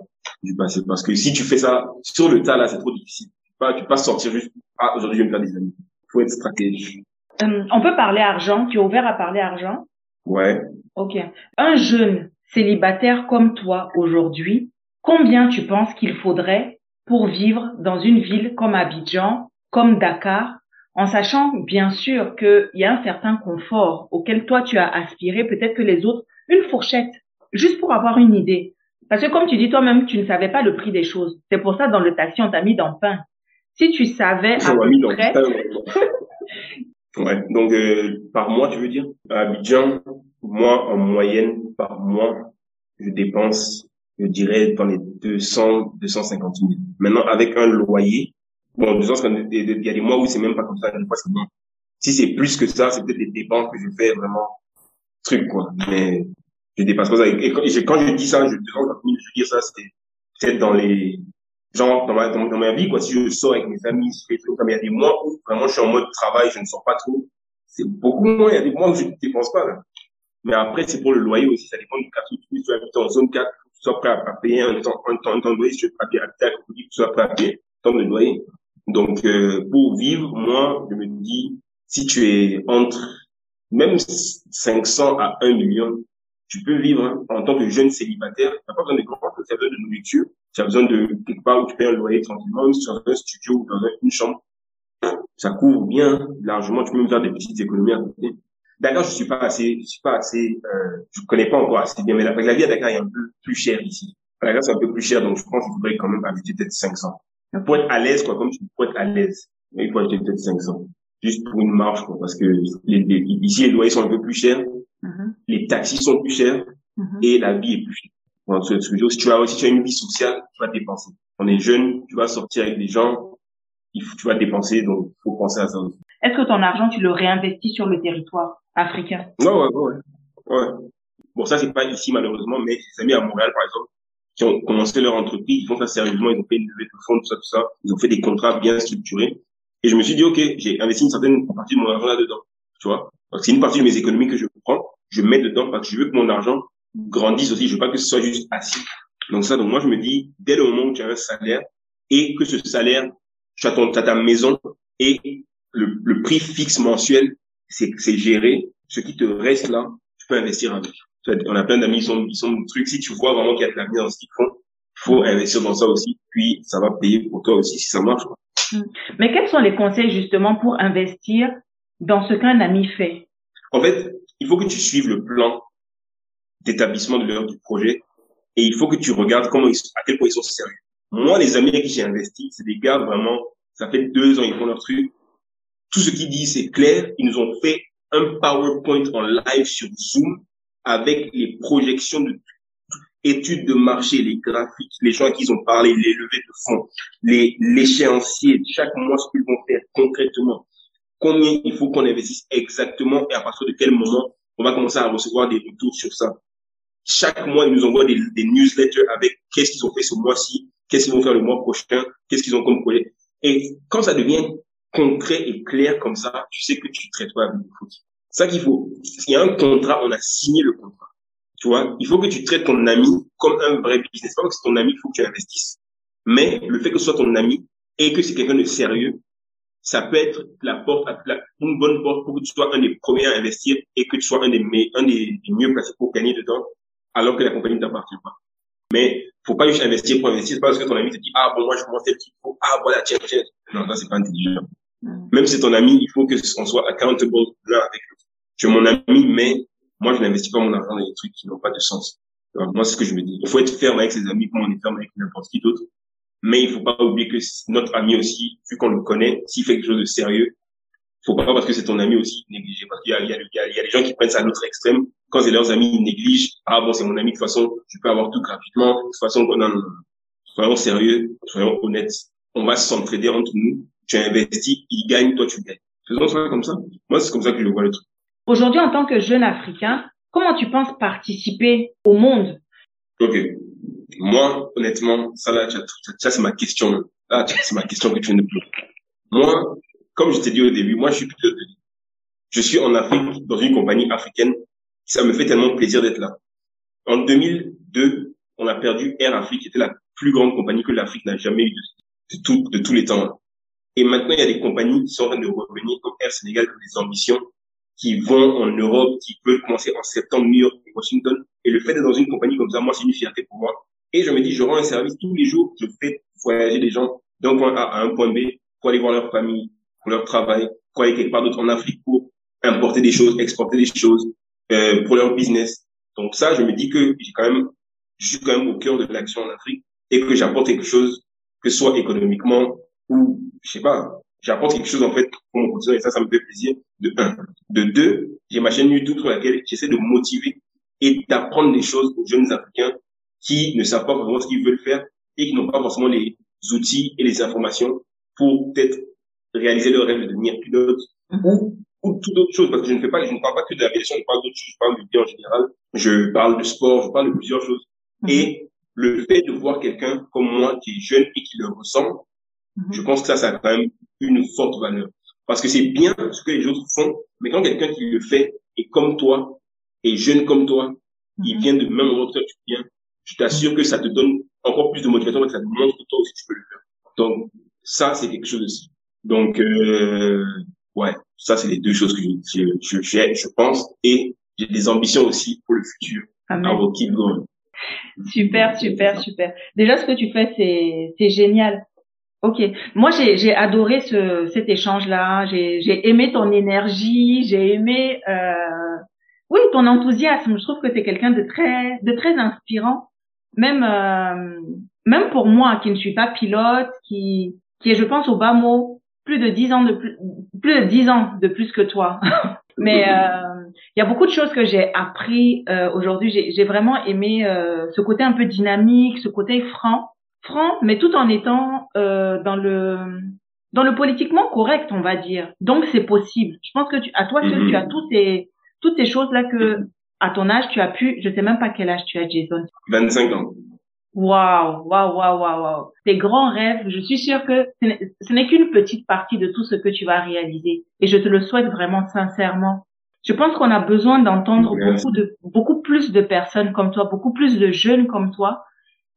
du passé. Parce que si tu fais ça sur le tas, là, c'est trop difficile. Pas, tu peux pas sortir juste, ah, aujourd'hui, je vais me faire des amis. Il faut être stratégique. Euh, on peut parler argent. Tu es ouvert à parler argent? Ouais. Ok. Un jeune célibataire comme toi aujourd'hui, combien tu penses qu'il faudrait pour vivre dans une ville comme Abidjan, comme Dakar, en sachant bien sûr qu'il y a un certain confort auquel toi tu as aspiré, peut-être que les autres, une fourchette, juste pour avoir une idée. Parce que comme tu dis toi-même, tu ne savais pas le prix des choses. C'est pour ça dans le taxi, on t'a mis dans le pain. Si tu savais à peu près... ouais, donc euh, par mois, tu veux dire? À Abidjan, moi, en moyenne, par mois, je dépense, je dirais, dans les 200, 250 000. Maintenant, avec un loyer, Bon, disons il y a des mois où c'est même pas comme ça, des fois c'est bon. Si c'est plus que ça, c'est peut-être des dépenses que je fais vraiment truc, quoi. Mais je dépasse pas ça. Et quand je, dis ça, je, je veux dire ça, c'est peut-être dans les, genre, dans ma, dans, ma vie, quoi. Si je sors avec mes amis, je fais comme il y a des mois où vraiment je suis en mode travail, je ne sors pas trop. C'est beaucoup moins. Il y a des mois où je ne dépense pas, là. Mais après, c'est pour le loyer aussi. Ça dépend du cas. Si tu habites en zone 4, tu sois prêt à payer un temps, un temps, un temps de loyer. Si tu pas payer à tu sois prêt à payer un temps de loyer. Donc, euh, pour vivre, moi, je me dis, si tu es entre même 500 à 1 million, tu peux vivre hein, en tant que jeune célibataire. Tu n'as pas besoin de grand chose, tu as besoin de nourriture, tu as besoin de quelque part où tu payes un loyer tranquillement, même si un studio ou dans une chambre. Ça couvre bien largement, tu peux même faire des petites économies à côté. Dakar, je suis pas assez, je suis pas assez, euh, je connais pas encore assez bien, mais la, la vie à Dakar est un peu plus chère ici. Dakar, c'est un peu plus cher, donc je pense qu'il faudrait quand même habiter peut-être 500. Pour être à l'aise, quoi, comme tu peux être à l'aise, il faut acheter peut-être 500. Juste pour une marche, quoi, parce que les, les, ici, les loyers sont un peu plus chers. Les taxis sont plus chers, mm-hmm. et la vie est plus chère. Donc, si tu as, si tu as une vie sociale, tu vas dépenser. On est jeune, tu vas sortir avec des gens, il faut, tu vas dépenser, donc faut penser à ça aussi. Est-ce que ton argent, tu le réinvestis sur le territoire africain? Ouais, ouais, ouais, ouais. Bon, ça, c'est pas ici, malheureusement, mais j'ai amis à Montréal, par exemple, qui ont commencé leur entreprise, ils font ça sérieusement, ils ont fait une levée de fonds, tout ça, tout ça. Ils ont fait des contrats bien structurés. Et je me suis dit, OK, j'ai investi une certaine partie de mon argent là-dedans. Tu vois? C'est une partie de mes économies que je prends, je mets dedans parce que je veux que mon argent grandisse aussi. Je veux pas que ce soit juste assis. Donc ça, donc moi, je me dis, dès le moment où tu as un salaire et que ce salaire, tu as, ton, ta maison et le, le prix fixe mensuel, c'est géré. Ce qui te reste là, tu peux investir avec on a plein d'amis, ils sont, ils sont trucs. Si tu vois vraiment qu'il y a de l'avenir dans ce qu'ils font, faut investir dans ça aussi. Puis, ça va payer pour toi aussi si ça marche. Hmm. Mais quels sont les conseils justement pour investir dans ce qu'un ami fait? En fait, il faut que tu suives le plan d'établissement de leur du projet et il faut que tu regardes comment ils, à quel point ils sont sérieux. Moi, les amis avec qui j'ai investi, c'est des gars vraiment, ça fait deux ans, ils font leur truc. Tout ce qu'ils disent, c'est clair. Ils nous ont fait un PowerPoint en live sur Zoom avec les projections de études de marché, les graphiques, les gens à qui ils ont parlé, les levées de fonds, les l'échéancier, chaque mois ce qu'ils vont faire concrètement, combien il faut qu'on investisse exactement et à partir de quel moment on va commencer à recevoir des retours sur ça. Chaque mois, ils nous envoient des, newsletters avec qu'est-ce qu'ils ont fait ce mois-ci, qu'est-ce qu'ils vont faire le mois prochain, qu'est-ce qu'ils ont comme projet. Et quand ça devient concret et clair comme ça, tu sais que tu traites pas avec le foot ça qu'il faut. Il y a un contrat, on a signé le contrat. Tu vois, il faut que tu traites ton ami comme un vrai business. Pas que c'est ton ami, il faut que tu investisses. Mais le fait que ce soit ton ami et que c'est quelqu'un de sérieux, ça peut être la porte, une bonne porte pour que tu sois un des premiers à investir et que tu sois un des, un des, mieux placés pour gagner dedans, alors que la compagnie ne t'appartient pas. Mais faut pas juste investir pour investir, parce que ton ami te dit, ah bon, moi je commence tel truc, ah voilà, tiens, tiens. Non, ça c'est pas intelligent. Mm. Même si c'est ton ami, il faut que on soit accountable l'un avec l'autre. Tu es mon ami, mais moi, je n'investis pas mon argent dans des trucs qui n'ont pas de sens. Alors, moi, c'est ce que je me dis. Il faut être ferme avec ses amis comme on est ferme avec n'importe qui d'autre. Mais il faut pas oublier que notre ami aussi, vu qu'on le connaît, s'il fait quelque chose de sérieux, faut pas parce que c'est ton ami aussi négliger. Parce qu'il y a, il y, a, il y a des gens qui prennent ça à l'autre extrême. Quand c'est leurs amis, ils négligent. Ah bon, c'est mon ami, de toute façon, je peux avoir tout gratuitement. De toute façon, non, non, soyons sérieux, soyons honnêtes. On va s'entraider entre nous. Tu investis, il gagne, toi tu gagnes. Faisons ça comme ça. Moi, c'est comme ça que je vois le truc. Aujourd'hui, en tant que jeune Africain, comment tu penses participer au monde? Ok. Moi, honnêtement, ça là, ça, c'est ma question. Là, c'est ma question que tu viens de poser. Moi, comme je t'ai dit au début, moi, je suis plutôt, je suis en Afrique, dans une compagnie africaine. Ça me fait tellement plaisir d'être là. En 2002, on a perdu Air Afrique, qui était la plus grande compagnie que l'Afrique n'a jamais eu de, de, tout, de tous les temps. Et maintenant, il y a des compagnies qui sont en train de revenir, comme Air Sénégal, qui ont des ambitions, qui vont en Europe, qui peuvent commencer en septembre, New York et Washington. Et le fait d'être dans une compagnie comme ça, moi, c'est une fierté pour moi. Et je me dis, je rends un service tous les jours, je fais voyager les gens d'un point A à un point B pour aller voir leur famille, pour leur travail, pour aller quelque part d'autre en Afrique pour importer des choses, exporter des choses, euh, pour leur business. Donc ça, je me dis que j'ai quand même, je suis quand même au cœur de l'action en Afrique et que j'apporte quelque chose, que ce soit économiquement ou, je sais pas, j'apporte quelque chose en fait pour mon quotidien et ça, ça me fait plaisir. De un. De deux, j'ai ma chaîne YouTube sur laquelle j'essaie de motiver et d'apprendre des choses aux jeunes Africains qui ne savent pas vraiment ce qu'ils veulent faire et qui n'ont pas forcément les outils et les informations pour peut-être réaliser leur rêve de devenir pilote ou, ou toute autre chose. Parce que je ne fais pas, je ne parle pas que de l'aviation, je parle d'autres choses, je parle de vie en général. Je parle de sport, je parle de plusieurs choses. Mhm. Et le fait de voir quelqu'un comme moi qui est jeune et qui le ressemble, Mhm. je pense que ça, ça a quand même une forte valeur. Parce que c'est bien ce que les autres font, mais quand quelqu'un qui le fait est comme toi, est jeune comme toi, il Mhm. vient de même endroit que tu viens, je t'assure que ça te donne encore plus de motivation parce que ça te montre que toi aussi tu peux le faire. Donc, ça, c'est quelque chose aussi. Donc, euh, ouais, ça, c'est les deux choses que je, je, je, je pense. Et j'ai des ambitions aussi pour le futur. Amen. I will keep going. Super, super, super. Déjà, ce que tu fais, c'est, c'est génial. Ok. Moi, j'ai, j'ai adoré ce, cet échange-là. J'ai, j'ai aimé ton énergie. J'ai aimé, euh, oui, ton enthousiasme. Je trouve que tu es quelqu'un de très, de très inspirant. Même, euh, même pour moi, qui ne suis pas pilote, qui, qui est, je pense, au bas mot, plus de dix ans de plus, plus de dix ans de plus que toi. Mais euh, il y a beaucoup de choses que j'ai appris euh, aujourd'hui. J'ai, j'ai vraiment aimé euh, ce côté un peu dynamique, ce côté franc, franc, mais tout en étant euh, dans le dans le politiquement correct, on va dire. Donc c'est possible. Je pense que tu, à toi seul, Mhm. tu as tous ces toutes ces choses là que à ton âge tu as pu. Je sais même pas quel âge tu as, Jason. 25 ans. Waouh, waouh, waouh, waouh, waouh. Tes grands rêves, je suis sûre que ce n'est- qu'une petite partie de tout ce que tu vas réaliser. Et je te le souhaite vraiment sincèrement. Je pense qu'on a besoin d'entendre beaucoup de, beaucoup plus de personnes comme toi, beaucoup plus de jeunes comme toi,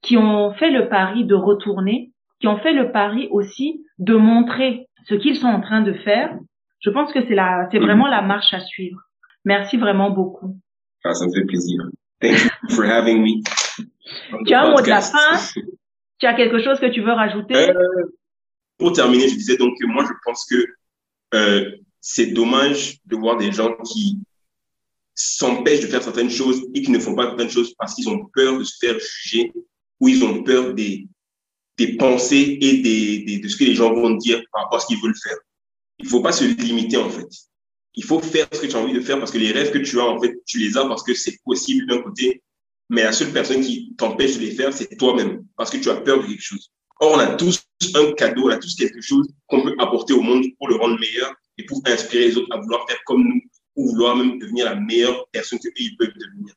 qui ont fait le pari de retourner, qui ont fait le pari aussi de montrer ce qu'ils sont en train de faire. Je pense que c'est la, c'est vraiment la marche à suivre. Merci vraiment beaucoup. Ça me fait plaisir. Thank you for having me. Tu as un mot de la fin? Tu as quelque chose que tu veux rajouter? Euh, pour terminer, je disais donc que moi, je pense que euh, c'est dommage de voir des gens qui s'empêchent de faire certaines choses et qui ne font pas certaines choses parce qu'ils ont peur de se faire juger ou ils ont peur des, des pensées et des, des, de ce que les gens vont dire par rapport à ce qu'ils veulent faire. Il faut pas se limiter, en fait. Il faut faire ce que tu as envie de faire parce que les rêves que tu as, en fait, tu les as parce que c'est possible d'un côté, mais la seule personne qui t'empêche de les faire, c'est toi-même parce que tu as peur de quelque chose. Or, on a tous un cadeau, on a tous quelque chose qu'on peut apporter au monde pour le rendre meilleur et pour inspirer les autres à vouloir faire comme nous ou vouloir même devenir la meilleure personne que ils peuvent devenir.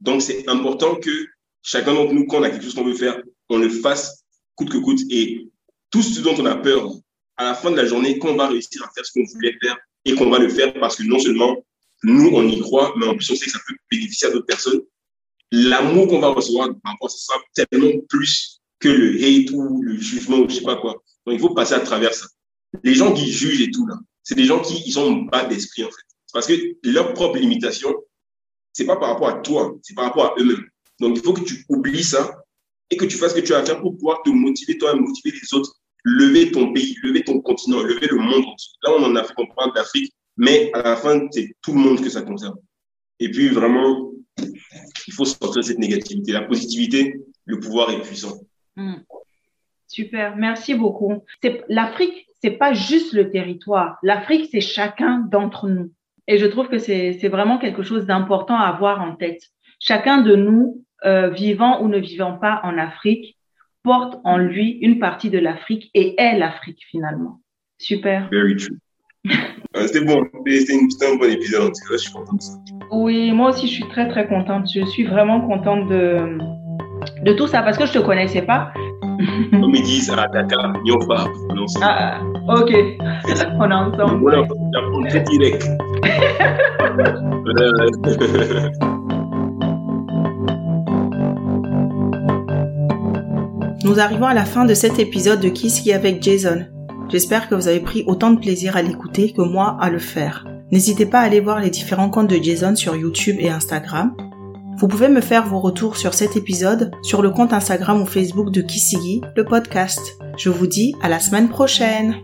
Donc, c'est important que chacun d'entre nous, quand on a quelque chose qu'on veut faire, on le fasse coûte que coûte et tout ce dont on a peur, à la fin de la journée, quand on va réussir à faire ce qu'on voulait faire et qu'on va le faire parce que non seulement nous, on y croit, mais en plus, on sait que ça peut bénéficier à d'autres personnes, l'amour qu'on va recevoir par rapport ça sera tellement plus que le hate ou le jugement ou je sais pas quoi. Donc, il faut passer à travers ça. Les gens qui jugent et tout, là, c'est des gens qui, ils ont bas d'esprit, en fait. Parce que leur propre limitation, c'est pas par rapport à toi, c'est par rapport à eux-mêmes. Donc, il faut que tu oublies ça et que tu fasses ce que tu as à faire pour pouvoir te motiver toi, motiver les autres, lever ton pays, lever ton continent, lever le monde. Là, on en Afrique, on parle mais à la fin, c'est tout le monde que ça concerne. Et puis, vraiment, il faut faut sortir de cette négativité. La positivité, le pouvoir est puissant. Hmm. Super, merci beaucoup. L'Afrique, c'est pas juste le territoire. L'Afrique, c'est chacun d'entre nous. Et je trouve que c'est vraiment quelque chose d'important à avoir en tête. Chacun de nous, euh, vivant ou ne vivant pas en Afrique, porte en lui une partie de l'Afrique et est l'Afrique finalement. Super. Very true. Euh, c'était bon, c'était un bon épisode. Je suis contente. Oui, moi aussi, je suis très très contente. Je suis vraiment contente de, de tout ça parce que je te connaissais pas. On me disent à Dakar, Nyofa, on est ensemble. Ah, ok, on est ensemble. Voilà, on très direct. Nous arrivons à la fin de cet épisode de Kiski avec Jason. J'espère que vous avez pris autant de plaisir à l'écouter que moi à le faire. N'hésitez pas à aller voir les différents comptes de Jason sur YouTube et Instagram. Vous pouvez me faire vos retours sur cet épisode sur le compte Instagram ou Facebook de Kisigi, le podcast. Je vous dis à la semaine prochaine.